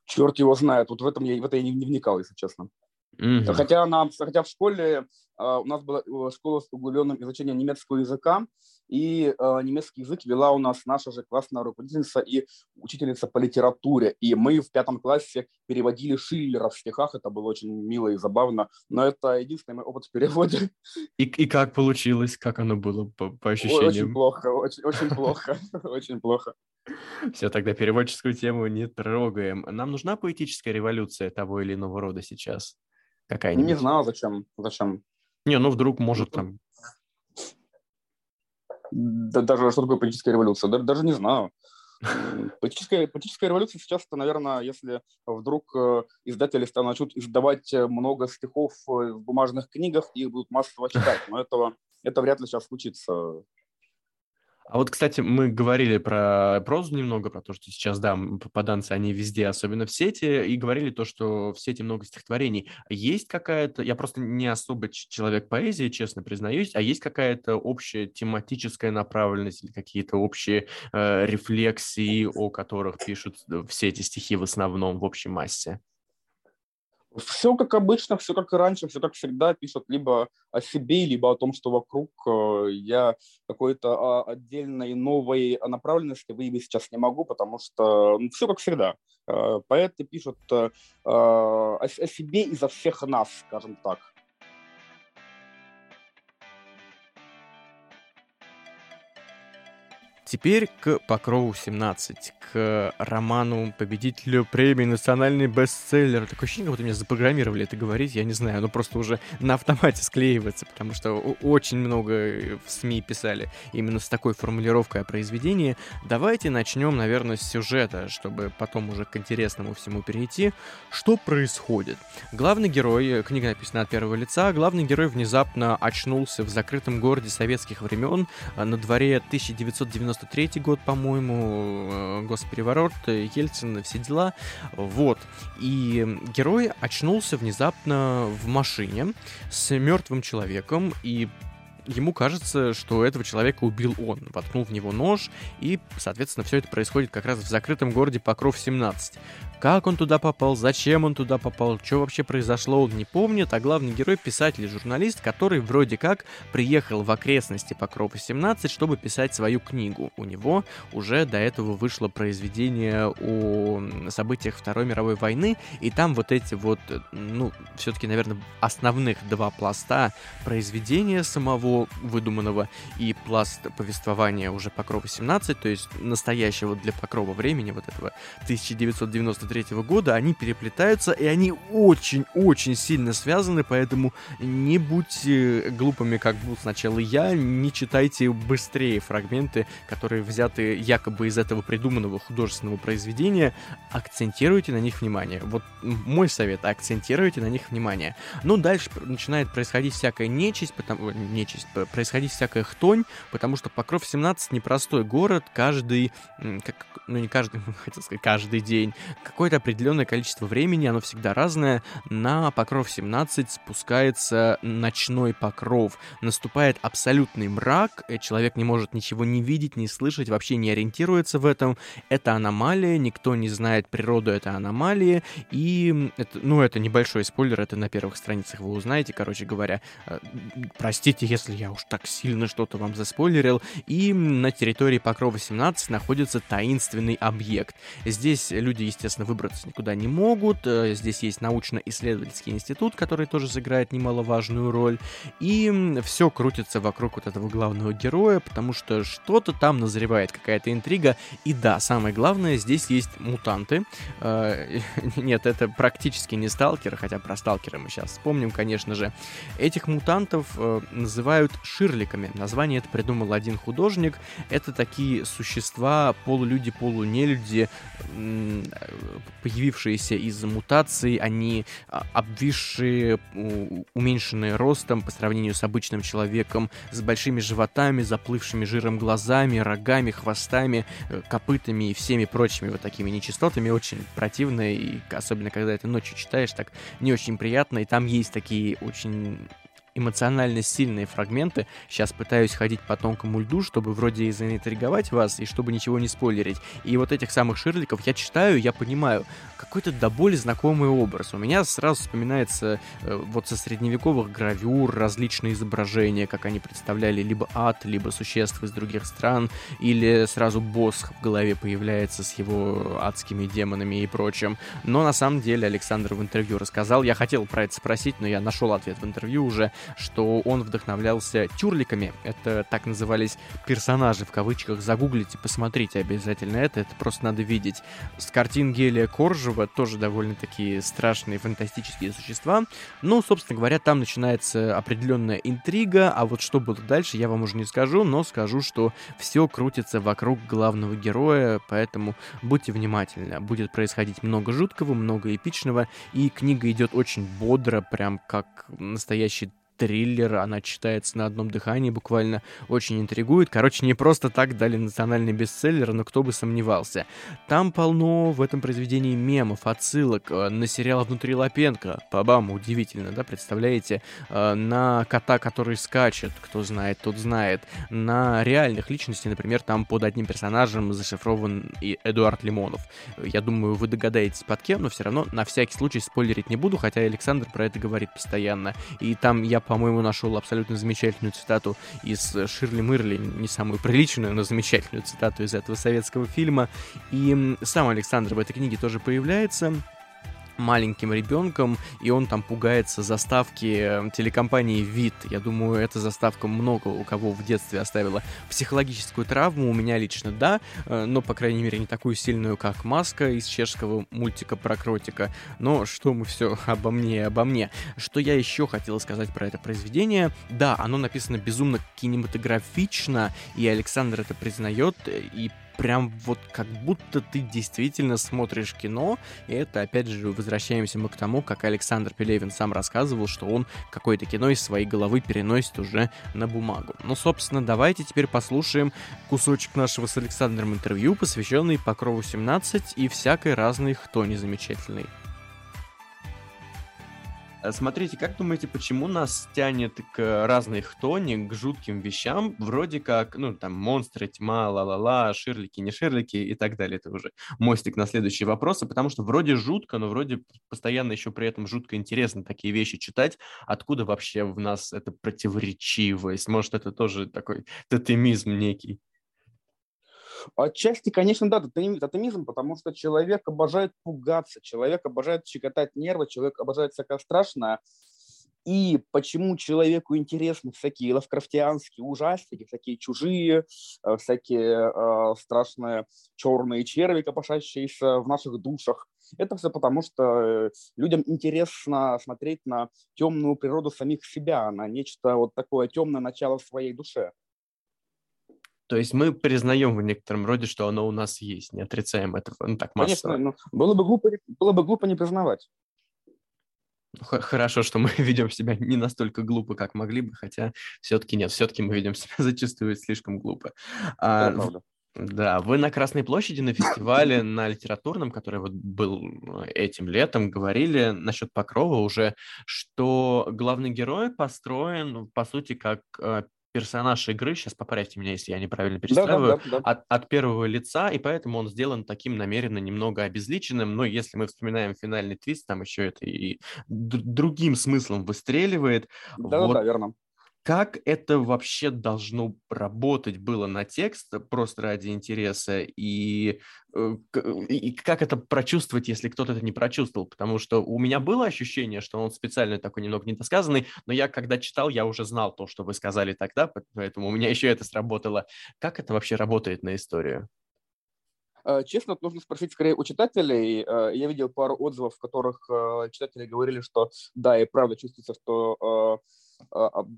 Черт его знает. Вот в этом я, в это я не, не вникал, если честно. Угу. Хотя, на, хотя в школе а, у нас была э, школа с углубленным изучением немецкого языка, и э, немецкий язык вела у нас наша же классная руководительница и учительница по литературе. И мы в пятом классе переводили Шиллера в стихах, это было очень мило и забавно, но это единственный мой опыт в переводе. И, и как получилось, как оно было по, по ощущениям? Очень плохо, очень, очень плохо, очень плохо. Все, тогда переводческую тему не трогаем. Нам нужна поэтическая революция того или иного рода сейчас? Какая-нибудь? Не знаю, зачем. Зачем? Не, ну вдруг, может, там... Да, даже что такое политическая революция? Даже, даже не знаю. Политическая, политическая революция сейчас, это, наверное, если вдруг э, издатели начнут издавать э, много стихов э, в бумажных книгах и будут массово читать. Но этого, это вряд ли сейчас случится. А вот, кстати, мы говорили про прозу немного, про то, что сейчас, да, попаданцы, они везде, особенно в сети, и говорили то, что в сети много стихотворений. Есть какая-то, я просто не особо человек поэзии, честно признаюсь, а есть какая-то общая тематическая направленность или какие-то общие э, рефлексии, о которых пишут э, все эти стихи в основном в общей массе? Все как обычно, все как и раньше, все как всегда пишут либо о себе, либо о том, что вокруг. Э, я какой-то а, отдельной новой направленности выявить сейчас не могу, потому что ну, все как всегда. Э, поэты пишут э, о себе изо всех нас, скажем так. Теперь к Покрову 17, к роману победителю премии «Национальный бестселлер». Такое ощущение, как будто меня запрограммировали это говорить, я не знаю, оно просто уже на автомате склеивается, потому что очень много в СМИ писали именно с такой формулировкой о произведении. Давайте начнем, наверное, с сюжета, чтобы потом уже к интересному всему перейти. Что происходит? Главный герой, книга написана от первого лица, главный герой внезапно очнулся в закрытом городе советских времен, на дворе 1990 93 год, по-моему, э, госпереворот, Ельцин, все дела. Вот. И герой очнулся внезапно в машине с мертвым человеком, и ему кажется, что этого человека убил он, воткнул в него нож, и, соответственно, все это происходит как раз в закрытом городе Покров-17. Как он туда попал, зачем он туда попал, что вообще произошло, он не помнит, а главный герой — писатель и журналист, который вроде как приехал в окрестности Покрова-17, чтобы писать свою книгу. У него уже до этого вышло произведение о событиях Второй мировой войны, и там вот эти вот, ну, все-таки, наверное, основных два пласта произведения самого выдуманного и пласт повествования уже Покрова-17, то есть настоящего для Покрова времени, вот этого 1993 93 года, они переплетаются, и они очень-очень сильно связаны, поэтому не будьте глупыми, как был сначала я, не читайте быстрее фрагменты, которые взяты якобы из этого придуманного художественного произведения, акцентируйте на них внимание. Вот мой совет, акцентируйте на них внимание. Ну, дальше начинает происходить всякая нечисть, потому... Нечисть, происходить всякая хтонь, потому что Покров 17 непростой город, каждый, как, ну не каждый, хотел сказать, каждый день, какое-то определенное количество времени, оно всегда разное, на Покров 17 спускается ночной покров, наступает абсолютный мрак, э, человек не может ничего не видеть, не слышать, вообще не ориентируется в этом, это аномалия, никто не знает природу этой аномалии, и, это, ну, это небольшой спойлер, это на первых страницах вы узнаете, короче говоря, э, простите, если я уж так сильно что-то вам заспойлерил, и на территории Покрова 17 находится таинственный объект. Здесь люди, естественно, выбраться никуда не могут, э, здесь есть научно-исследовательский институт, который тоже сыграет немаловажную роль, и все крутится вокруг вот этого главного героя, потому что что-то там назревает, какая-то интрига, и да, самое главное, здесь есть мутанты, э, нет, это практически не сталкеры, хотя про сталкера мы сейчас вспомним, конечно же. Этих мутантов э, называют ширликами. Название это придумал один художник. Это такие существа, полулюди, полунелюди, появившиеся из мутаций. Они а, обвисшие, уменьшенные ростом по сравнению с обычным человеком, с большими животами, заплывшими жиром глазами, рогами, хвостами, э, копытами и всеми прочими вот такими нечистотами. Очень противно, и особенно когда это ночью читаешь, так не очень приятно. И там есть такие очень эмоционально сильные фрагменты. Сейчас пытаюсь ходить по тонкому льду, чтобы вроде и заинтриговать вас, и чтобы ничего не спойлерить. И вот этих самых Ширликов я читаю, я понимаю, какой-то до боли знакомый образ. У меня сразу вспоминается э, вот со средневековых гравюр различные изображения, как они представляли либо ад, либо существ из других стран, или сразу босс в голове появляется с его адскими демонами и прочим. Но на самом деле Александр в интервью рассказал, я хотел про это спросить, но я нашел ответ в интервью уже, что он вдохновлялся тюрликами. Это так назывались персонажи в кавычках. Загуглите, посмотрите обязательно это. Это просто надо видеть. С картин Гелия Коржева тоже довольно-таки страшные фантастические существа. Ну, собственно говоря, там начинается определенная интрига, а вот что было дальше, я вам уже не скажу, но скажу, что все крутится вокруг главного героя, поэтому будьте внимательны. Будет происходить много жуткого, много эпичного, и книга идет очень бодро, прям как настоящий триллер, она читается на одном дыхании, буквально очень интригует. Короче, не просто так дали национальный бестселлер, но кто бы сомневался. Там полно в этом произведении мемов, отсылок э, на сериал «Внутри Лапенко». По-бам, удивительно, да, представляете? Э, на кота, который скачет, кто знает, тот знает. На реальных личностей, например, там под одним персонажем зашифрован и Эдуард Лимонов. Я думаю, вы догадаетесь под кем, но все равно на всякий случай спойлерить не буду, хотя Александр про это говорит постоянно. И там я по-моему, нашел абсолютно замечательную цитату из Ширли Мырли, не самую приличную, но замечательную цитату из этого советского фильма. И сам Александр в этой книге тоже появляется маленьким ребенком, и он там пугается заставки э, телекомпании «Вид». Я думаю, эта заставка много у кого в детстве оставила психологическую травму. У меня лично да, э, но, по крайней мере, не такую сильную, как «Маска» из чешского мультика про кротика. Но что мы все обо мне и обо мне. Что я еще хотел сказать про это произведение? Да, оно написано безумно кинематографично, и Александр это признает, и прям вот как будто ты действительно смотришь кино, и это, опять же, возвращаемся мы к тому, как Александр Пелевин сам рассказывал, что он какое-то кино из своей головы переносит уже на бумагу. Ну, собственно, давайте теперь послушаем кусочек нашего с Александром интервью, посвященный Покрову 17 и всякой разной кто незамечательной. Э, смотрите, как думаете, почему нас тянет к разной хтоне, к жутким вещам, вроде как, ну, там, монстры, тьма, ла-ла-ла, ширлики, не ширлики и так далее. Это уже мостик на следующие вопросы, потому что вроде жутко, но вроде постоянно еще при этом жутко интересно такие вещи читать. Откуда вообще в нас эта противоречивость? Может, это тоже такой тотемизм некий? Отчасти, конечно, да, тотемизм, потому что человек обожает пугаться, человек обожает щекотать нервы, человек обожает всякое страшное. И почему человеку интересны всякие лавкрафтианские ужастики, всякие чужие, э, всякие э, страшные черные черви, копошащиеся в наших душах. Это все потому, что э, людям интересно смотреть на темную природу самих себя, на нечто вот такое темное начало в своей душе. То есть мы признаем в некотором роде, что оно у нас есть, не отрицаем этого, ну так массово. Конечно, ну, было бы глупо, было бы глупо не признавать. Хорошо, что мы ведем себя не настолько глупо, как могли бы, хотя все-таки нет, все-таки мы ведем себя зачастую слишком глупо. А, правда. Да, вы на Красной площади на фестивале на литературном, который вот был э, этим летом, говорили насчет Покрова уже, что главный герой построен, по сути, как э, персонаж игры, сейчас поправьте меня, если я неправильно перестраиваю, да, да, да, да. От, от первого лица, и поэтому он сделан таким намеренно немного обезличенным, но если мы вспоминаем финальный твист, там еще это и другим смыслом выстреливает. Да, вот, да, верно. Как это вообще должно работать было на текст просто ради интереса и, э, и как это прочувствовать, если кто-то это не прочувствовал? Потому что у меня было ощущение, что он специально такой немного недосказанный, но я когда читал, я уже знал то, что вы сказали тогда, поэтому у меня еще это сработало. Как это вообще работает на историю? Э, честно, нужно спросить скорее у читателей. Э, я видел пару отзывов, в которых читатели говорили, что да, и правда чувствуется, что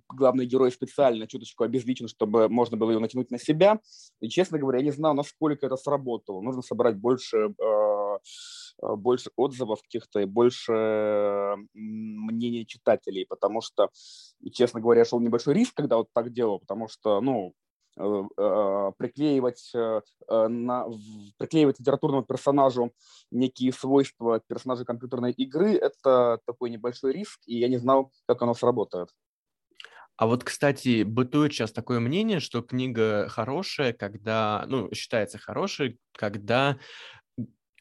главный герой специально чуточку обезличен, чтобы можно было его натянуть на себя. И, честно говоря, я не знаю, насколько это сработало. Нужно собрать больше, а, больше отзывов каких-то и больше мнений читателей, потому что, честно говоря, шел небольшой риск, когда вот так делал, потому что, ну, э, приклеивать, э, на, приклеивать литературному персонажу некие свойства персонажа компьютерной игры – это такой небольшой риск, и я не знал, как оно сработает. А вот, кстати, бытует сейчас такое мнение, что книга хорошая, когда, ну, считается хорошей, когда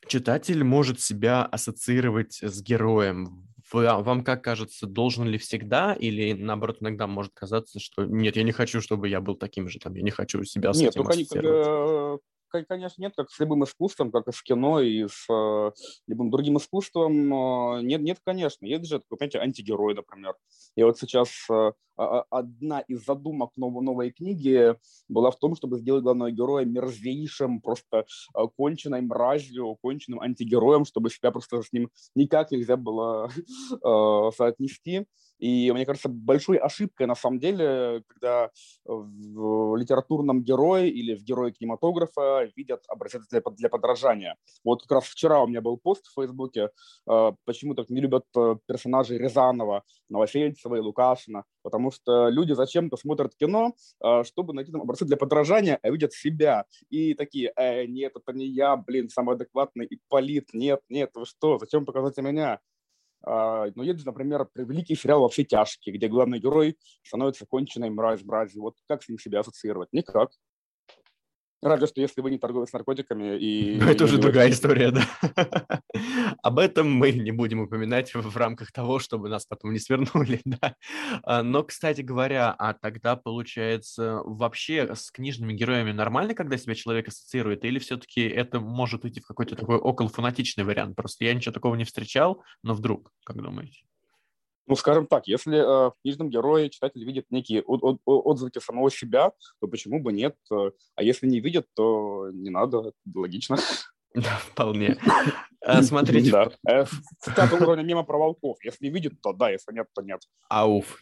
читатель может себя ассоциировать с героем. Вам как кажется, должен ли всегда или наоборот иногда может казаться, что нет, я не хочу, чтобы я был таким же, там, я не хочу себя с нет, этим ну, ассоциировать? конечно, нет, как с любым искусством, как и с кино, и с э, любым другим искусством. Э, нет, нет, конечно. Есть же, понимаете, антигерой, например. И вот сейчас э, одна из задумок новой, новой книги была в том, чтобы сделать главного героя мерзейшим, просто э, конченной мразью, конченным антигероем, чтобы себя просто с ним никак нельзя было соотнести. И мне кажется, большой ошибкой на самом деле, когда в литературном герое или в герое кинематографа видят образец для, для подражания. Вот как раз вчера у меня был пост в Фейсбуке, почему так не любят э, персонажей Рязанова, Новосельцева и Лукашина, потому что люди зачем-то смотрят кино, э, чтобы найти там образцы для подражания, а видят себя. И такие, э, нет, это не я, блин, самый адекватный Ипполит, нет, нет, вы что, зачем показать меня? А, но есть, например, великий сериал «Вообще тяжкий», где главный герой становится конченной мразь мразью. Вот как с ним себя ассоциировать? Никак. Разве что если вы не торговец наркотиками и... Ну, это уже другая история, да. Об этом мы не будем упоминать в рамках того, чтобы нас потом не свернули, да. А, но, кстати говоря, а тогда, получается, вообще с книжными героями нормально, когда себя человек ассоциирует, или все-таки это может уйти в какой-то такой околофанатичный вариант? Просто я ничего такого не встречал, но вдруг, как думаете? Ну, скажем так, если э, в книжном герое читатель видит некие от, от, отзвуки самого себя, то почему бы нет? Э, а если не видит, то не надо, логично. Да, вполне. А, смотрите. Да. Э, цитата уровня мема про волков. Если видит, то да, если нет, то нет. Ауф.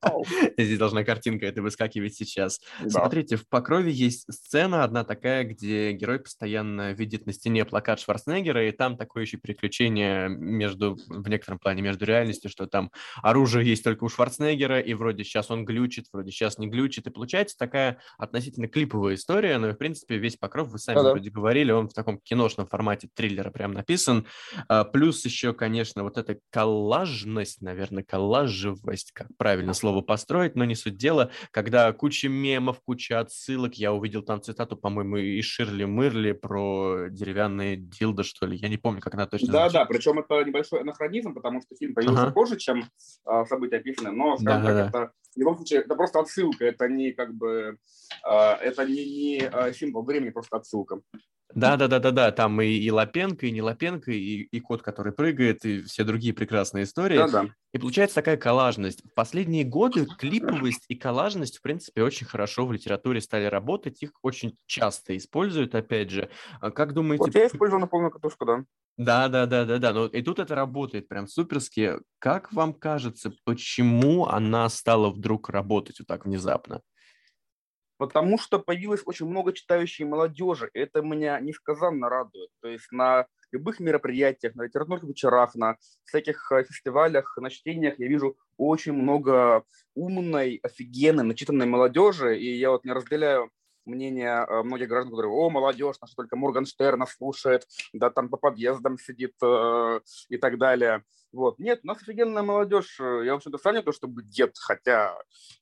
Ауф. Здесь должна картинка это выскакивать сейчас. Да. Смотрите, в «Покрове» есть сцена одна такая, где герой постоянно видит на стене плакат Шварценеггера, и там такое еще приключение между, в некотором плане между реальностью, что там оружие есть только у Шварценеггера, и вроде сейчас он глючит, вроде сейчас не глючит, и получается такая относительно клиповая история, но, в принципе, весь «Покров», вы сами да, вроде говорили, он в таком киношном формате триллера прям написан. А, плюс еще, конечно, вот эта коллажность, наверное, коллажевость, как правильно слово построить, но не суть дела, когда куча мемов, куча отсылок, я увидел там цитату, по-моему, из Ширли Мырли про деревянные дилды, что ли, я не помню, как она точно Да, да, причем это небольшой анахронизм, потому что фильм появился ага. позже, чем а, события описаны, но, скажем да, так, да. это в любом случае, это просто отсылка, это не как бы, э, это не, не э, символ времени, просто отсылка. Да, да, да, да, да. Там и, и Лапенко, и не Лапенко, и, и кот, который прыгает, и все другие прекрасные истории. Да, да. И получается такая коллажность. В последние годы клиповость и коллажность, в принципе, очень хорошо в литературе стали работать. Их очень часто используют, опять же. А как думаете... Вот я использую на полную катушку, да. Да, да, да, да, да. Но и тут это работает прям суперски. Как вам кажется, почему она стала вдруг работать вот так внезапно? Потому что появилось очень много читающей молодежи. Это меня несказанно радует. То есть на любых мероприятиях, на литературных вечерах, на всяких э, фестивалях, на чтениях я вижу очень много умной, офигенной, начитанной молодежи, и я вот не разделяю мнение э, многих граждан, которые, о, молодежь, наша только Моргенштерна слушает, да, там по подъездам сидит э, и так далее. Вот. Нет, у нас офигенная молодежь. Я, в общем-то, сам не то чтобы дед, хотя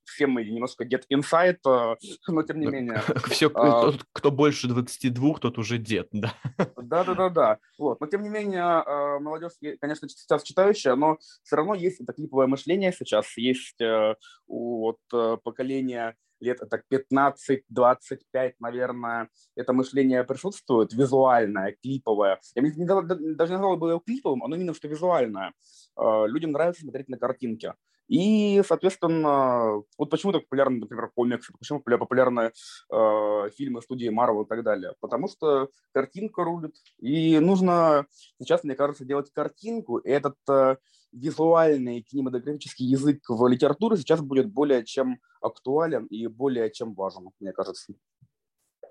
все мы немножко дед инсайт, э, но тем не менее. Все, а, тот, кто больше 22, тот уже дед, да. Да-да-да-да. Вот. Но тем не менее, э, молодежь, конечно, сейчас читающая, но все равно есть это клиповое мышление сейчас, есть у вот, поколения лет это 15-25, наверное, это мышление присутствует, визуальное, клиповое. Я не, даже не назвал бы его клиповым, оно именно что визуальное. А, людям нравится смотреть на картинки. И, соответственно, вот почему так популярны, например, комиксы, почему популярны э, фильмы студии Marvel и так далее. Потому что картинка рулит. И нужно сейчас, мне кажется, делать картинку. И этот э, визуальный кинематографический язык в литературе сейчас будет более чем актуален и более чем важен, мне кажется.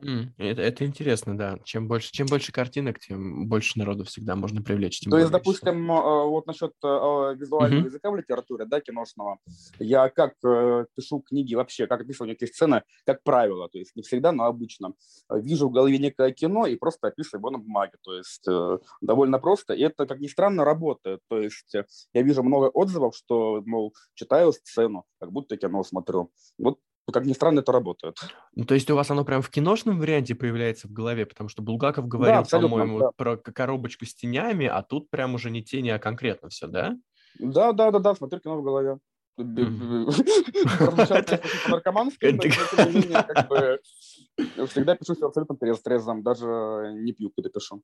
Mm, это, это интересно, да. Чем больше, чем больше картинок, тем больше народу всегда можно привлечь. То есть, допустим, э, вот насчет э, визуального mm-hmm. языка в литературе, да, киношного, я как э, пишу книги вообще, как описываю некие сцены, как правило, то есть не всегда, но обычно. Вижу в голове некое кино и просто описываю его на бумаге, то есть довольно просто. И это, как ни странно, работает. То есть я вижу много отзывов, что, мол, читаю сцену, как будто кино смотрю. Вот как ни странно, это работает. Ну, то есть у вас оно прям в киношном варианте появляется в голове, потому что Булгаков говорил, да, по-моему, да. про коробочку с тенями, а тут прям уже не тени, а конкретно все, да? Да, да, да, да, смотрю кино в голове. Наркоманский, всегда пишу все абсолютно трезвым, даже не пью, когда пишу.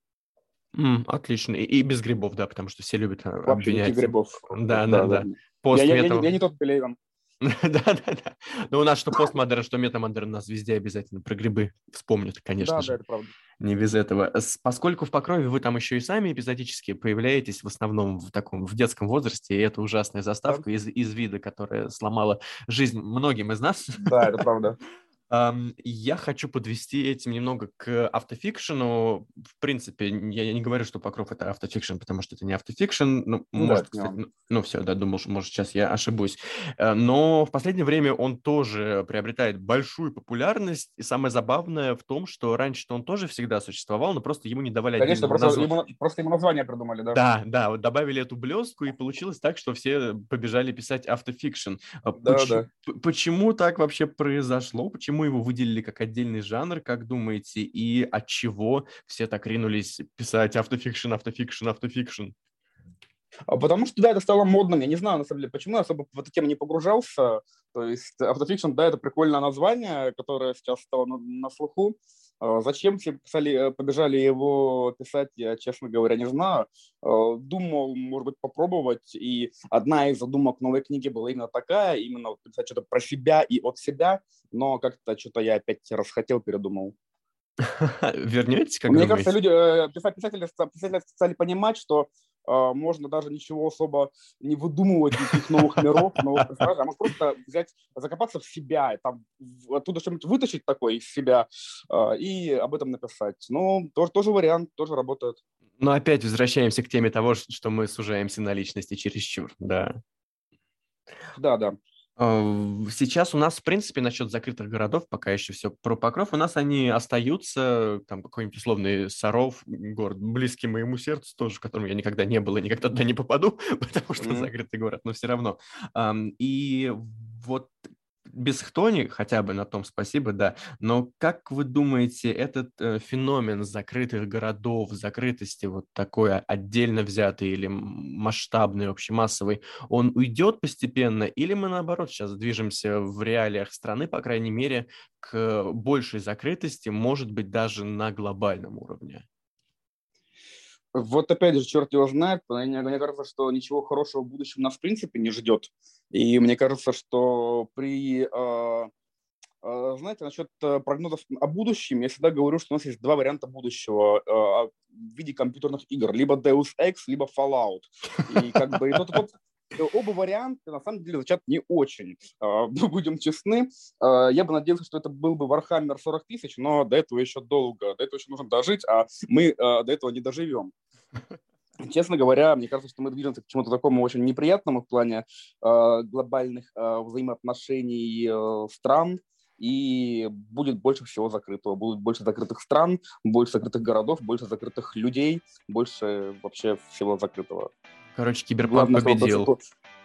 Mm, отлично. И, и без грибов, да, потому что все любят а, Вообще обвинять. грибов. Да, да, да. да. Пост я, я, я, я не тот Пелевин. Да-да-да. Но у нас что постмодерн, что метамодерн, нас везде обязательно про грибы вспомнят, конечно же. Да, это правда. Не без этого. Поскольку в «Покрове» вы там еще и сами эпизодически появляетесь, в основном в таком, в детском возрасте, и это ужасная заставка из, из вида, которая сломала жизнь многим из нас. Да, это правда. Я хочу подвести этим немного к автофикшену. В принципе, я не говорю, что Покров это автофикшн, потому что это не автофикшн. Ну, ну может, кстати, ну, ну все, да, думал, что, может, сейчас я ошибусь. Э, но в последнее время он тоже приобретает большую популярность. И самое забавное в том, что раньше он тоже всегда существовал, но просто ему не давали Конечно, просто, ему, просто ему название придумали, да? Да, да, вот добавили эту блестку, и получилось так, что все побежали писать автофикшн. А да, Поч... да. Почему так вообще произошло? Почему его выделили как отдельный жанр, как думаете, и от чего все так ринулись писать автофикшн, автофикшн, автофикшн? А потому что, да, это стало модным. Я не знаю, на самом деле, почему я особо в эту тему не погружался. То есть автофикшн, да, это прикольное название, которое сейчас стало на, на слуху. А зачем все писали, э, побежали его писать, я, честно говоря, не знаю. А, думал, может быть, попробовать. И одна из задумок новой книги была именно такая, именно писать что-то про себя и от себя. Но как-то что-то я опять расхотел, передумал. Вернетесь, как Мне кажется, люди, э, писатели, писатели стали понимать, что э, можно даже ничего особо не выдумывать, никаких новых миров, новых персонажей, а можно просто взять, закопаться в себя, там, оттуда что-нибудь вытащить такое из себя э, и об этом написать. Ну, тоже, тоже вариант, тоже работает. Но опять возвращаемся к теме того, что мы сужаемся на личности чересчур, да. Да, да. А, сейчас у нас, в принципе, насчет закрытых городов, пока еще все про покров, у нас они остаются, там какой-нибудь условный Саров, город близкий моему сердцу тоже, в котором я никогда не был и никогда туда не попаду, потому что mm-hmm. закрытый город, но все равно. И вот без хтони хотя бы на том спасибо, да. Но как вы думаете, этот э, феномен закрытых городов, закрытости вот такой отдельно взятый или масштабный, общемассовый, он уйдет постепенно или мы наоборот сейчас движемся в реалиях страны, по крайней мере, к большей закрытости, может быть, даже на глобальном уровне? Вот опять же, черт его знает, мне, кажется, что ничего хорошего в будущем нас в принципе не ждет. И мне кажется, что при, э, э, знаете, насчет э, прогнозов о будущем, я всегда говорю, что у нас есть два варианта будущего э, в виде компьютерных игр. Либо Deus Ex, либо Fallout. И как бы и тот, тот, оба варианта на самом деле звучат не очень. А, будем честны. А, я бы надеялся, что это был бы Warhammer 40 тысяч, но до этого еще долго. До этого еще нужно дожить, а мы а, до этого не доживем. Честно говоря, мне кажется, что мы движемся к чему-то такому очень неприятному в плане э, глобальных э, взаимоотношений э, стран, и будет больше всего закрытого. Будет больше закрытых стран, больше закрытых городов, больше закрытых людей, больше вообще всего закрытого. Короче, киберпанк Главное, победил.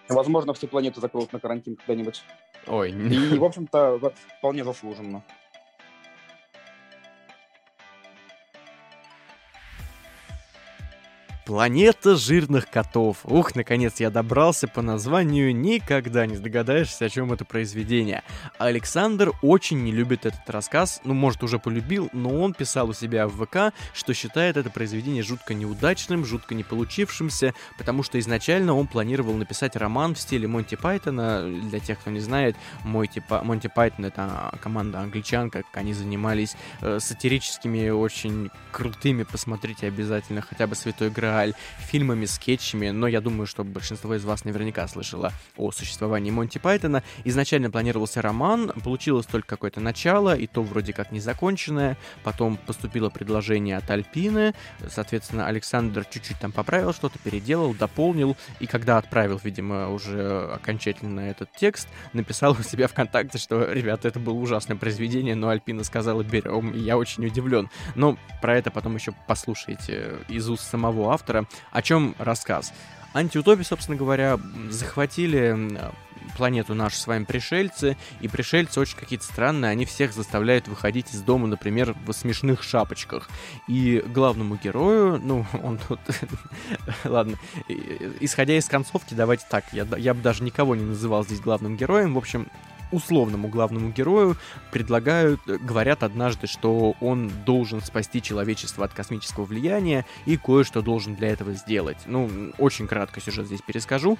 Возможно, всю планету закроют на карантин когда-нибудь. Ой. И, в общем-то, вполне заслуженно. Планета жирных котов. Ух, наконец я добрался по названию, никогда не догадаешься, о чем это произведение. Александр очень не любит этот рассказ, ну, может, уже полюбил, но он писал у себя в ВК, что считает это произведение жутко неудачным, жутко не получившимся, потому что изначально он планировал написать роман в стиле Монти Пайтона. Для тех, кто не знает, Монти, Монти Пайтон — это команда англичан, как они занимались э, сатирическими, очень крутыми, посмотрите обязательно, хотя бы «Святой Грааль», Грааль, фильмами, скетчами, но я думаю, что большинство из вас наверняка слышало о существовании Монти Пайтона. Изначально планировался роман, получилось только какое-то начало, и то вроде как незаконченное. Потом поступило предложение от Альпины, соответственно, Александр чуть-чуть там поправил что-то, переделал, дополнил, и когда отправил, видимо, уже окончательно этот текст, написал у себя ВКонтакте, что, ребята, это было ужасное произведение, но Альпина сказала, берем, и я очень удивлен. Но про это потом еще послушайте из уст самого автора, автора. О чем рассказ? Антиутопии, собственно говоря, захватили планету нашу с вами пришельцы, и пришельцы очень какие-то странные, они всех заставляют выходить из дома, например, в смешных шапочках. И главному герою, ну, он тут... Ладно, исходя из концовки, давайте так, я, я бы даже никого не называл здесь главным героем, в общем, условному главному герою предлагают, говорят однажды, что он должен спасти человечество от космического влияния и кое-что должен для этого сделать. Ну, очень кратко сюжет здесь перескажу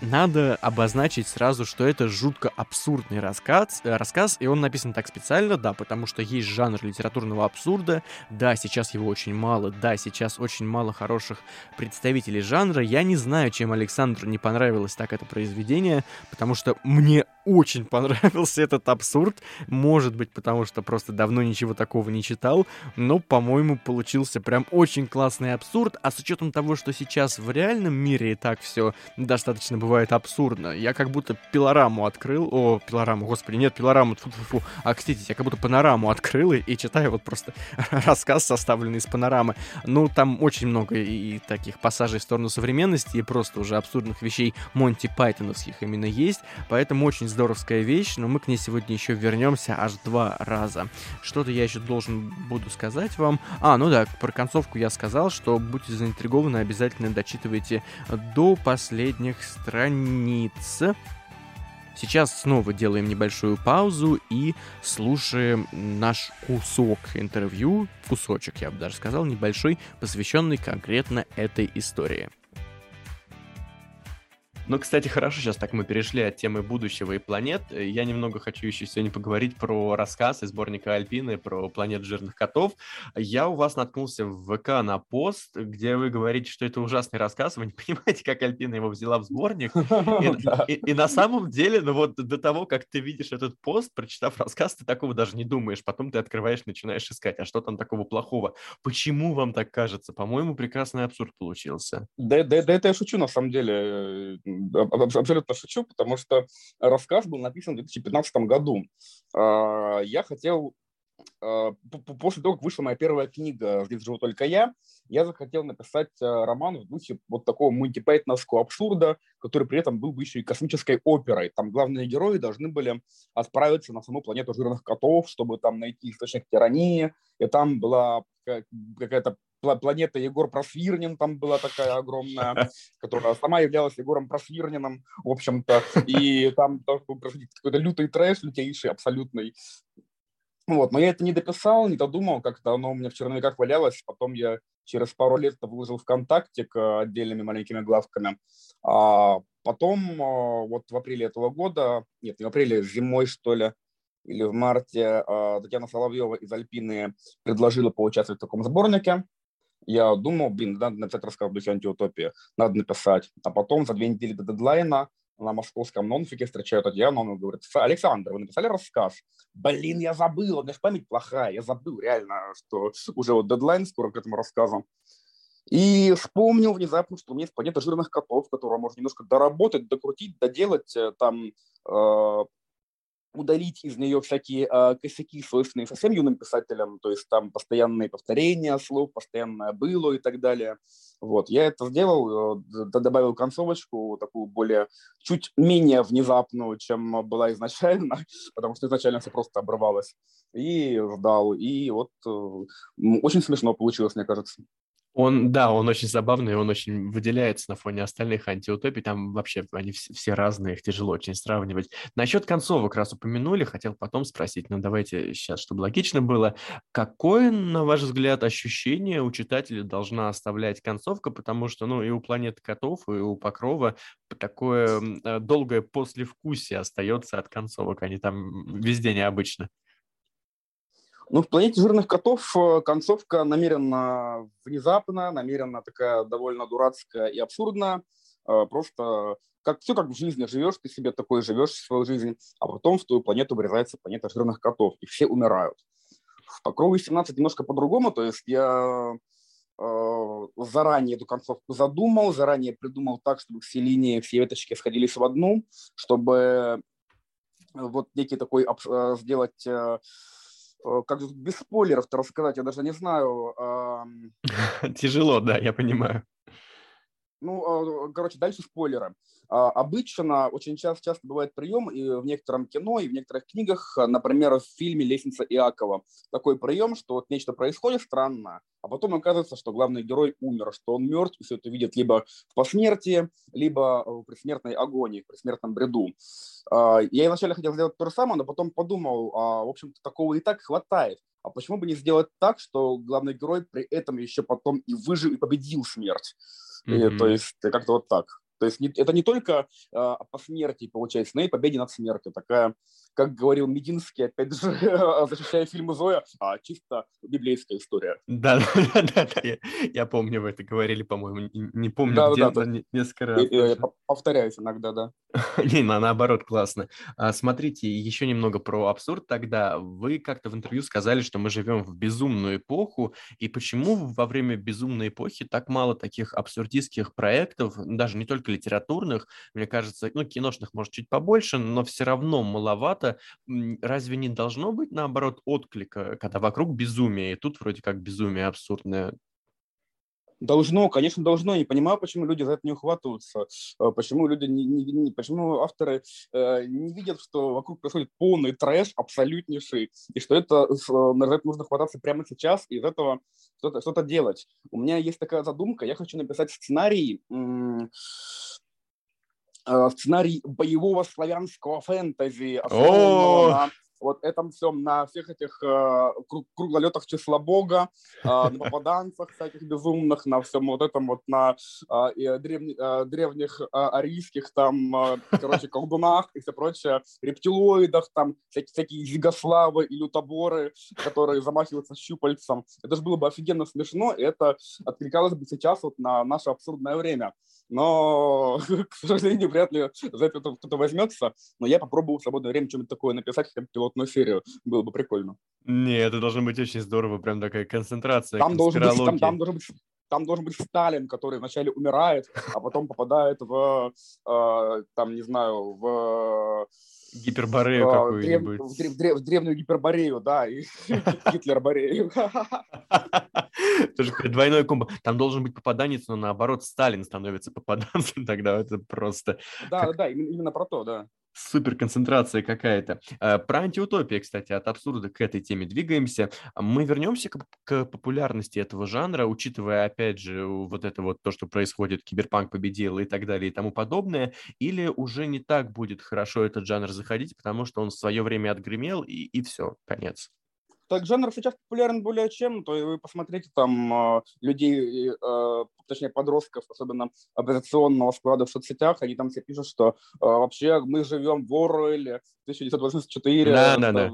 надо обозначить сразу, что это жутко абсурдный рассказ, э, рассказ, и он написан так специально, да, потому что есть жанр литературного абсурда, да, сейчас его очень мало, да, сейчас очень мало хороших представителей жанра. Я не знаю, чем Александру не понравилось так это произведение, потому что мне очень понравился этот абсурд, может быть, потому что просто давно ничего такого не читал, но, по-моему, получился прям очень классный абсурд, а с учетом того, что сейчас в реальном мире и так все достаточно бывает абсурдно. Я как будто пилораму открыл. О, пилораму, господи, нет, пилораму, фу -фу -фу. А, кстати, я как будто панораму открыл и, и читаю вот просто рассказ, составленный из панорамы. Ну, там очень много и, и таких пассажей в сторону современности, и просто уже абсурдных вещей Монти Пайтоновских именно есть. Поэтому очень здоровская вещь, но мы к ней сегодня еще вернемся аж два раза. Что-то я еще должен буду сказать вам. А, ну да, про концовку я сказал, что будьте заинтригованы, обязательно дочитывайте до последних страниц. Сейчас снова делаем небольшую паузу и слушаем наш кусок интервью, кусочек, я бы даже сказал, небольшой, посвященный конкретно этой истории. Ну, кстати, хорошо, сейчас так мы перешли от темы будущего и планет. Я немного хочу еще сегодня поговорить про рассказ из сборника Альпины про планет жирных котов. Я у вас наткнулся в ВК на пост, где вы говорите, что это ужасный рассказ, вы не понимаете, как Альпина его взяла в сборник. И на самом деле, ну вот до того, как ты видишь этот пост, прочитав рассказ, ты такого даже не думаешь. Потом ты открываешь, начинаешь искать, а что там такого плохого? Почему вам так кажется? По-моему, прекрасный абсурд получился. Да, да, да, это я шучу, на самом деле абсолютно шучу, потому что рассказ был написан в 2015 году. А, я хотел а, после того, как вышла моя первая книга «Здесь живу только я», я захотел написать а, роман в духе вот такого мультипайтновского абсурда, который при этом был бы еще и космической оперой. Там главные герои должны были отправиться на саму планету жирных котов, чтобы там найти источник тирании, и там была какая-то планета Егор Просвирнин там была такая огромная, которая сама являлась Егором Просвирниным, в общем-то, и там происходить какой-то лютый трэш, лютейший, абсолютный. Вот, но я это не дописал, не додумал, как-то оно у меня в черновиках валялось, потом я через пару лет это выложил ВКонтакте к отдельными маленькими главками, а потом а, вот в апреле этого года, нет, не в апреле, зимой, что ли, или в марте а, Татьяна Соловьева из Альпины предложила поучаствовать в таком сборнике, я думал, блин, надо написать рассказ в духе антиутопии, надо написать. А потом за две недели до дедлайна на московском нонфике встречаю Татьяну, он говорит, Александр, вы написали рассказ? Блин, я забыл, у меня же память плохая, я забыл реально, что уже вот дедлайн скоро к этому рассказу. И вспомнил внезапно, что у меня есть планета жирных котов, которую можно немножко доработать, докрутить, доделать, э, там э, удалить из нее всякие э, косяки, свойственные совсем юным писателям, то есть там постоянные повторения слов, постоянное было и так далее. Вот, я это сделал, э, добавил концовочку, такую более, чуть менее внезапную, чем была изначально, потому что изначально все просто обрывалось, и ждал, и вот э, очень смешно получилось, мне кажется. Он, да, он очень забавный, он очень выделяется на фоне остальных антиутопий. Там вообще они все, все разные, их тяжело очень сравнивать. Насчет концовок раз упомянули, хотел потом спросить, но давайте сейчас, чтобы логично было. Какое, на ваш взгляд, ощущение у читателя должна оставлять концовка? Потому что, ну, и у «Планеты котов», и у «Покрова» такое э, долгое послевкусие остается от концовок. Они там везде необычно. Ну, в «Планете жирных котов» э, концовка намеренно внезапно, намеренно такая довольно дурацкая и абсурдная. Э, просто как все как в жизни живешь, ты себе такой живешь свою жизнь, а потом в твою планету врезается планета жирных котов, и все умирают. В «Покрове 17» немножко по-другому, то есть я э, заранее эту концовку задумал, заранее придумал так, чтобы все линии, все веточки сходились в одну, чтобы вот некий такой сделать как без спойлеров-то рассказать, я даже не знаю. Тяжело, да, я понимаю. Ну, а, короче, дальше спойлеры. А, обычно очень часто, часто бывает прием и в некотором кино, и в некоторых книгах, например, в фильме «Лестница Иакова». Такой прием, что вот нечто происходит странно, а потом оказывается, что главный герой умер, что он мертв, и все это видит либо в посмертии, либо в предсмертной агонии, в предсмертном бреду. А, я вначале хотел сделать то же самое, но потом подумал, в общем-то, такого и так хватает. А почему бы не сделать так, что главный герой при этом еще потом и выжил, и победил смерть? Mm-hmm. И, то есть как-то вот так. То есть это не только э, по смерти получается, но и победе над смертью. Такая, как говорил Мединский, опять же, защищая фильмы Зоя, а чисто библейская история. Да, да, да, да, я, я помню, вы это говорили, по-моему, не, не помню, да, где, да, да. несколько раз. Я, я повторяюсь иногда, да. не, на, наоборот, классно. А, смотрите, еще немного про абсурд тогда. Вы как-то в интервью сказали, что мы живем в безумную эпоху, и почему во время безумной эпохи так мало таких абсурдистских проектов, даже не только литературных, мне кажется, ну, киношных, может, чуть побольше, но все равно маловато. Разве не должно быть, наоборот, отклика, когда вокруг безумие, и тут вроде как безумие абсурдное? Должно, конечно, должно. Не понимаю, почему люди за это не ухватываются, э, почему люди не, не, не почему авторы э, не видят, что вокруг происходит полный трэш, абсолютнейший, и что это, э, на это нужно хвататься прямо сейчас и из этого что-то что делать. У меня есть такая задумка, я хочу написать сценарий, э, сценарий боевого славянского фэнтези, основанного на вот этом всем, на всех этих э, круглолетах числа Бога, э, на попаданцах всяких безумных, на всем вот этом вот, на э, древне, э, древних э, арийских там, э, короче, колдунах и все прочее, рептилоидах, там всякие, всякие зигославы и лютоборы, которые замахиваются щупальцем. Это же было бы офигенно смешно, и это откликалось бы сейчас вот на наше абсурдное время но, к сожалению, вряд ли за это кто-то возьмется. Но я попробую в свободное время что-нибудь такое написать, как пилотную серию. Было бы прикольно. Не, это должно быть очень здорово, прям такая концентрация, там должен быть, там, там должен быть там должен быть Сталин, который вначале умирает, а потом попадает в, э, там, не знаю, в Гиперборею а, какую-нибудь. В, древ, древ, древнюю гиперборею, да, и Гитлер-борею. Тоже двойной комбо. Там должен быть попаданец, но наоборот Сталин становится попаданцем, тогда это просто... Да, да, именно про то, да супер концентрация какая-то. А, про антиутопию, кстати, от абсурда к этой теме двигаемся. Мы вернемся к, к популярности этого жанра, учитывая, опять же, вот это вот то, что происходит, киберпанк победил и так далее и тому подобное, или уже не так будет хорошо этот жанр заходить, потому что он в свое время отгремел, и, и все, конец. Так жанр сейчас популярен более чем, то вы посмотрите там а, людей, а, точнее подростков, особенно оппозиционного склада в соцсетях, они там все пишут, что а, вообще мы живем в Оруэлле 1984. Да, да, да.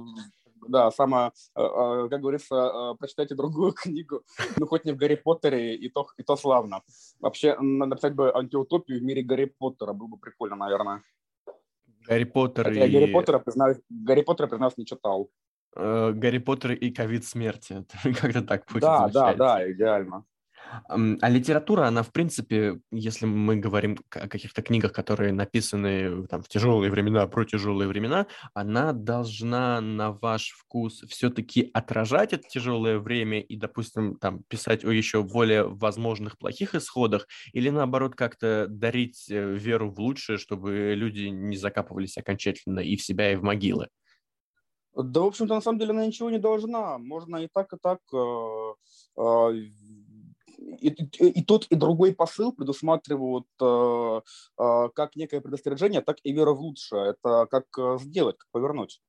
Да, самое, как говорится, прочитайте другую книгу, ну хоть не в Гарри Поттере, и то, и то славно. Вообще, написать бы антиутопию в мире Гарри Поттера, было бы прикольно, наверное. Гарри Поттер Хотя и... Гарри Поттера, признаюсь, Гарри Поттера, признаюсь, не читал. Э, Гарри Поттер и ковид смерти. Как-то так будет. Да, да, да, идеально. А литература, она, в принципе, если мы говорим о каких-то книгах, которые написаны там, в тяжелые времена, про тяжелые времена, она должна на ваш вкус все-таки отражать это тяжелое время и, допустим, там, писать о еще более возможных плохих исходах, или наоборот как-то дарить э, веру в лучшее, чтобы люди не закапывались окончательно и в себя, и в могилы. Да, в общем-то, на самом деле она ничего не должна. Можно и так, и так э, э, и, и, и тот, и другой посыл предусматривают э, э, как некое предостережение, так и вера в лучшее. Это как сделать, как повернуть.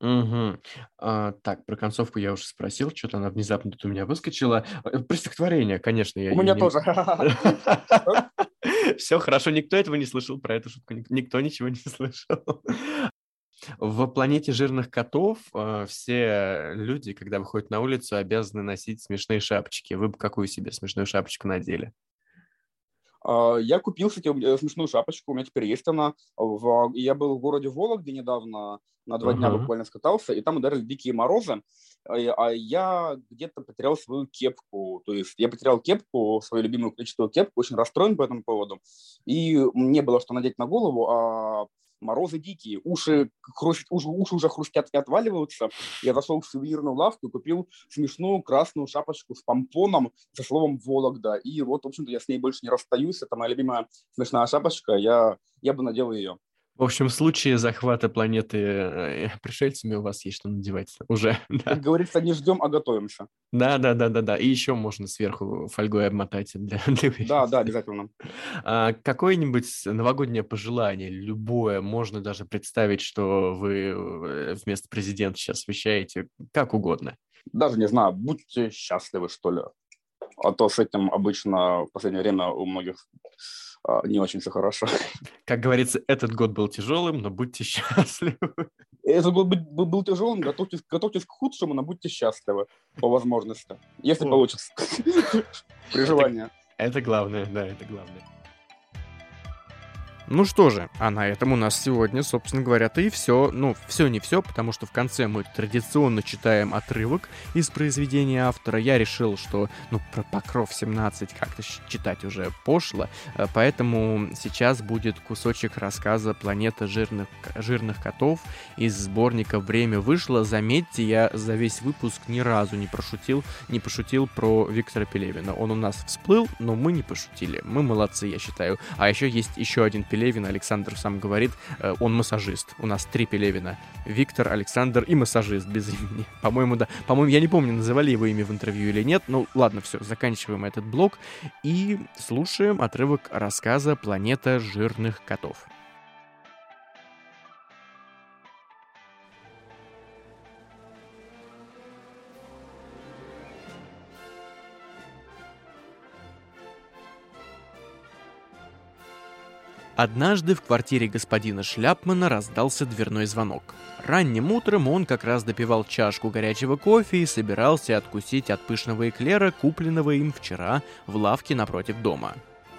Угу. А, так, про концовку я уже спросил, что-то она внезапно тут у меня выскочила. Про стихотворение, конечно. Я, у меня не... тоже. Все хорошо, никто этого не слышал, про эту шутку никто ничего не слышал. В планете жирных котов э, все люди, когда выходят на улицу, обязаны носить смешные шапочки. Вы бы какую себе смешную шапочку надели? А, я купил, кстати, смешную шапочку, у меня теперь есть она. Я был в городе Вологде недавно, на два uh-huh. дня буквально скатался, и там ударили дикие морозы, а, а я где-то потерял свою кепку. То есть я потерял кепку, свою любимую клетчатую кепку, очень расстроен по этому поводу. И не было что надеть на голову, а морозы дикие, уши, хрустят, уши, уши уже хрустят и отваливаются. Я зашел в сувенирную лавку и купил смешную красную шапочку с помпоном со словом «Вологда». И вот, в общем-то, я с ней больше не расстаюсь. Это моя любимая смешная шапочка. Я, я бы надел ее. В общем, в случае захвата планеты э, пришельцами у вас есть что надевать уже. Да. Как говорится, не ждем, а готовимся. Да, да, да, да, да. И еще можно сверху фольгой обмотать для, для Да, да, обязательно. А, какое-нибудь новогоднее пожелание, любое, можно даже представить, что вы э, вместо президента сейчас вещаете, как угодно. Даже не знаю, будьте счастливы, что ли. А то с этим обычно в последнее время у многих не очень все хорошо. Как говорится, этот год был тяжелым, но будьте счастливы. Этот год был, был тяжелым, готовьтесь, готовьтесь к худшему, но будьте счастливы по возможности, если О. получится. При желании. Это главное, да, это главное. Ну что же, а на этом у нас сегодня, собственно говоря-то и все. Ну, все не все, потому что в конце мы традиционно читаем отрывок из произведения автора. Я решил, что, ну, про Покров 17 как-то читать уже пошло, э, поэтому сейчас будет кусочек рассказа «Планета жирных, жирных котов» из сборника «Время вышло». Заметьте, я за весь выпуск ни разу не прошутил, не пошутил про Виктора Пелевина. Он у нас всплыл, но мы не пошутили. Мы молодцы, я считаю. А еще есть еще один Пелевин Пелевина, Александр сам говорит, э, он массажист. У нас три Пелевина. Виктор, Александр и массажист без имени. По-моему, да. По-моему, я не помню, называли его имя в интервью или нет. Ну, ладно, все, заканчиваем этот блок и слушаем отрывок рассказа «Планета жирных котов». Однажды в квартире господина Шляпмана раздался дверной звонок. Ранним утром он как раз допивал чашку горячего кофе и собирался откусить от пышного эклера, купленного им вчера в лавке напротив дома.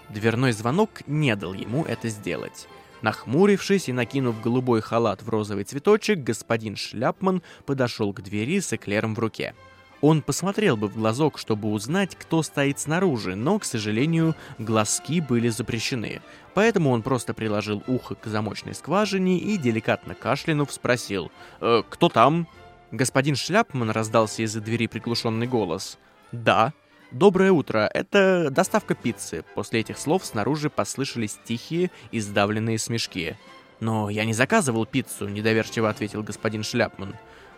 Дверной звонок не дал ему это сделать. Нахмурившись и накинув голубой халат в розовый цветочек, господин Шляпман подошел к двери с эклером в руке. Он посмотрел бы в глазок, чтобы узнать, кто стоит снаружи, но, к сожалению, глазки были запрещены. Поэтому он просто приложил ухо к замочной скважине и, деликатно кашлянув, спросил «Э, «Кто там?» Господин Шляпман раздался из-за двери приглушенный голос. «Да». «Доброе утро, это доставка пиццы». После этих слов снаружи послышались тихие и сдавленные смешки. «Но я не заказывал пиццу», — недоверчиво ответил господин Шляпман.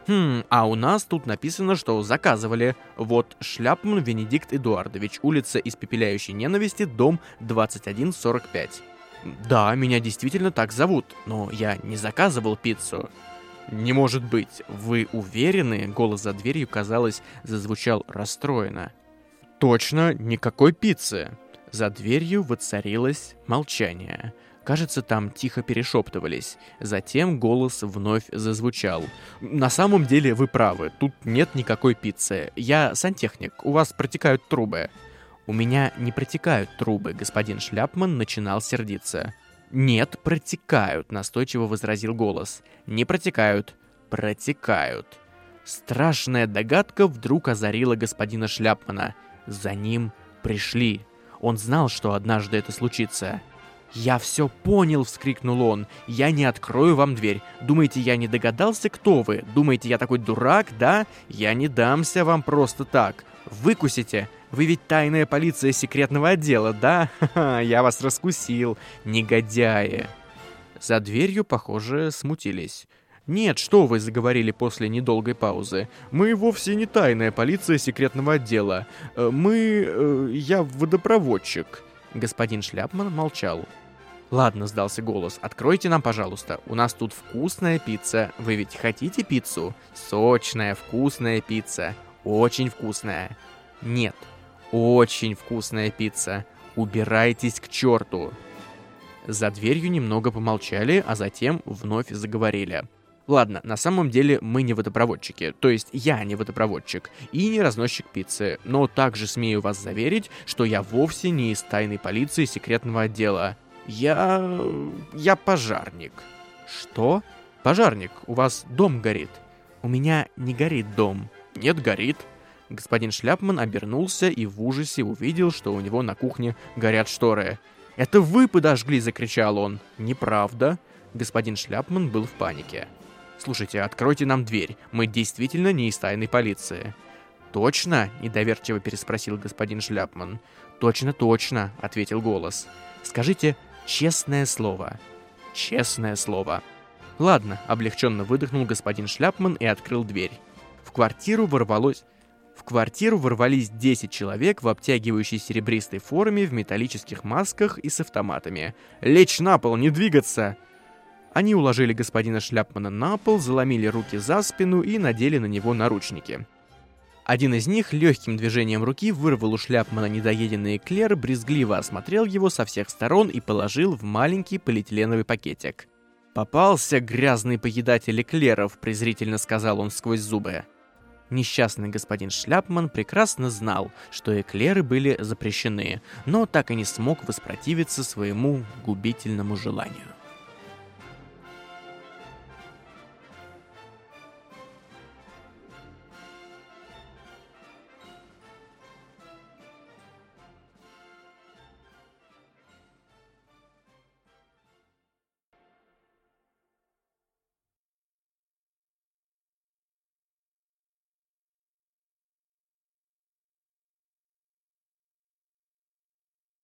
Хм, а у нас тут написано, что заказывали. Вот Шляпман Венедикт Эдуардович, улица Испепеляющей ненависти, дом 2145. Да, меня действительно так зовут, но я не заказывал пиццу. Не может быть, вы уверены? Голос за дверью, казалось, зазвучал расстроенно. Точно, никакой пиццы. За дверью воцарилось молчание. Кажется, там тихо перешептывались. Затем голос вновь зазвучал. «На самом деле вы правы, тут нет никакой пиццы. Я сантехник, у вас протекают трубы». «У меня не протекают трубы», — господин Шляпман начинал сердиться. «Нет, протекают», — настойчиво возразил голос. «Не протекают, протекают». Страшная догадка вдруг озарила господина Шляпмана. За ним пришли. Он знал, что однажды это случится. «Я все понял!» — вскрикнул он. «Я не открою вам дверь. Думаете, я не догадался, кто вы? Думаете, я такой дурак, да? Я не дамся вам просто так. Выкусите! Вы ведь тайная полиция секретного отдела, да? Ха-ха, я вас раскусил, негодяи!» За дверью, похоже, смутились. «Нет, что вы заговорили после недолгой паузы. Мы вовсе не тайная полиция секретного отдела. Э, мы... Э, я водопроводчик». Господин Шляпман молчал. «Ладно», — сдался голос, — «откройте нам, пожалуйста. У нас тут вкусная пицца. Вы ведь хотите пиццу? Сочная, вкусная пицца. Очень вкусная». «Нет, очень вкусная пицца. Убирайтесь к черту». За дверью немного помолчали, а затем вновь заговорили. Ладно, на самом деле мы не водопроводчики, то есть я не водопроводчик и не разносчик пиццы, но также смею вас заверить, что я вовсе не из тайной полиции секретного отдела. Я... я пожарник. Что? Пожарник, у вас дом горит. У меня не горит дом. Нет, горит. Господин Шляпман обернулся и в ужасе увидел, что у него на кухне горят шторы. «Это вы подожгли!» — закричал он. «Неправда!» Господин Шляпман был в панике. «Слушайте, откройте нам дверь. Мы действительно не из тайной полиции». «Точно?» — недоверчиво переспросил господин Шляпман. «Точно, точно», — ответил голос. «Скажите честное слово». «Честное слово». «Ладно», — облегченно выдохнул господин Шляпман и открыл дверь. В квартиру ворвалось... В квартиру ворвались 10 человек в обтягивающей серебристой форме, в металлических масках и с автоматами. «Лечь на пол, не двигаться!» Они уложили господина Шляпмана на пол, заломили руки за спину и надели на него наручники. Один из них легким движением руки вырвал у Шляпмана недоеденный эклер, брезгливо осмотрел его со всех сторон и положил в маленький полиэтиленовый пакетик. «Попался грязный поедатель эклеров», — презрительно сказал он сквозь зубы. Несчастный господин Шляпман прекрасно знал, что эклеры были запрещены, но так и не смог воспротивиться своему губительному желанию.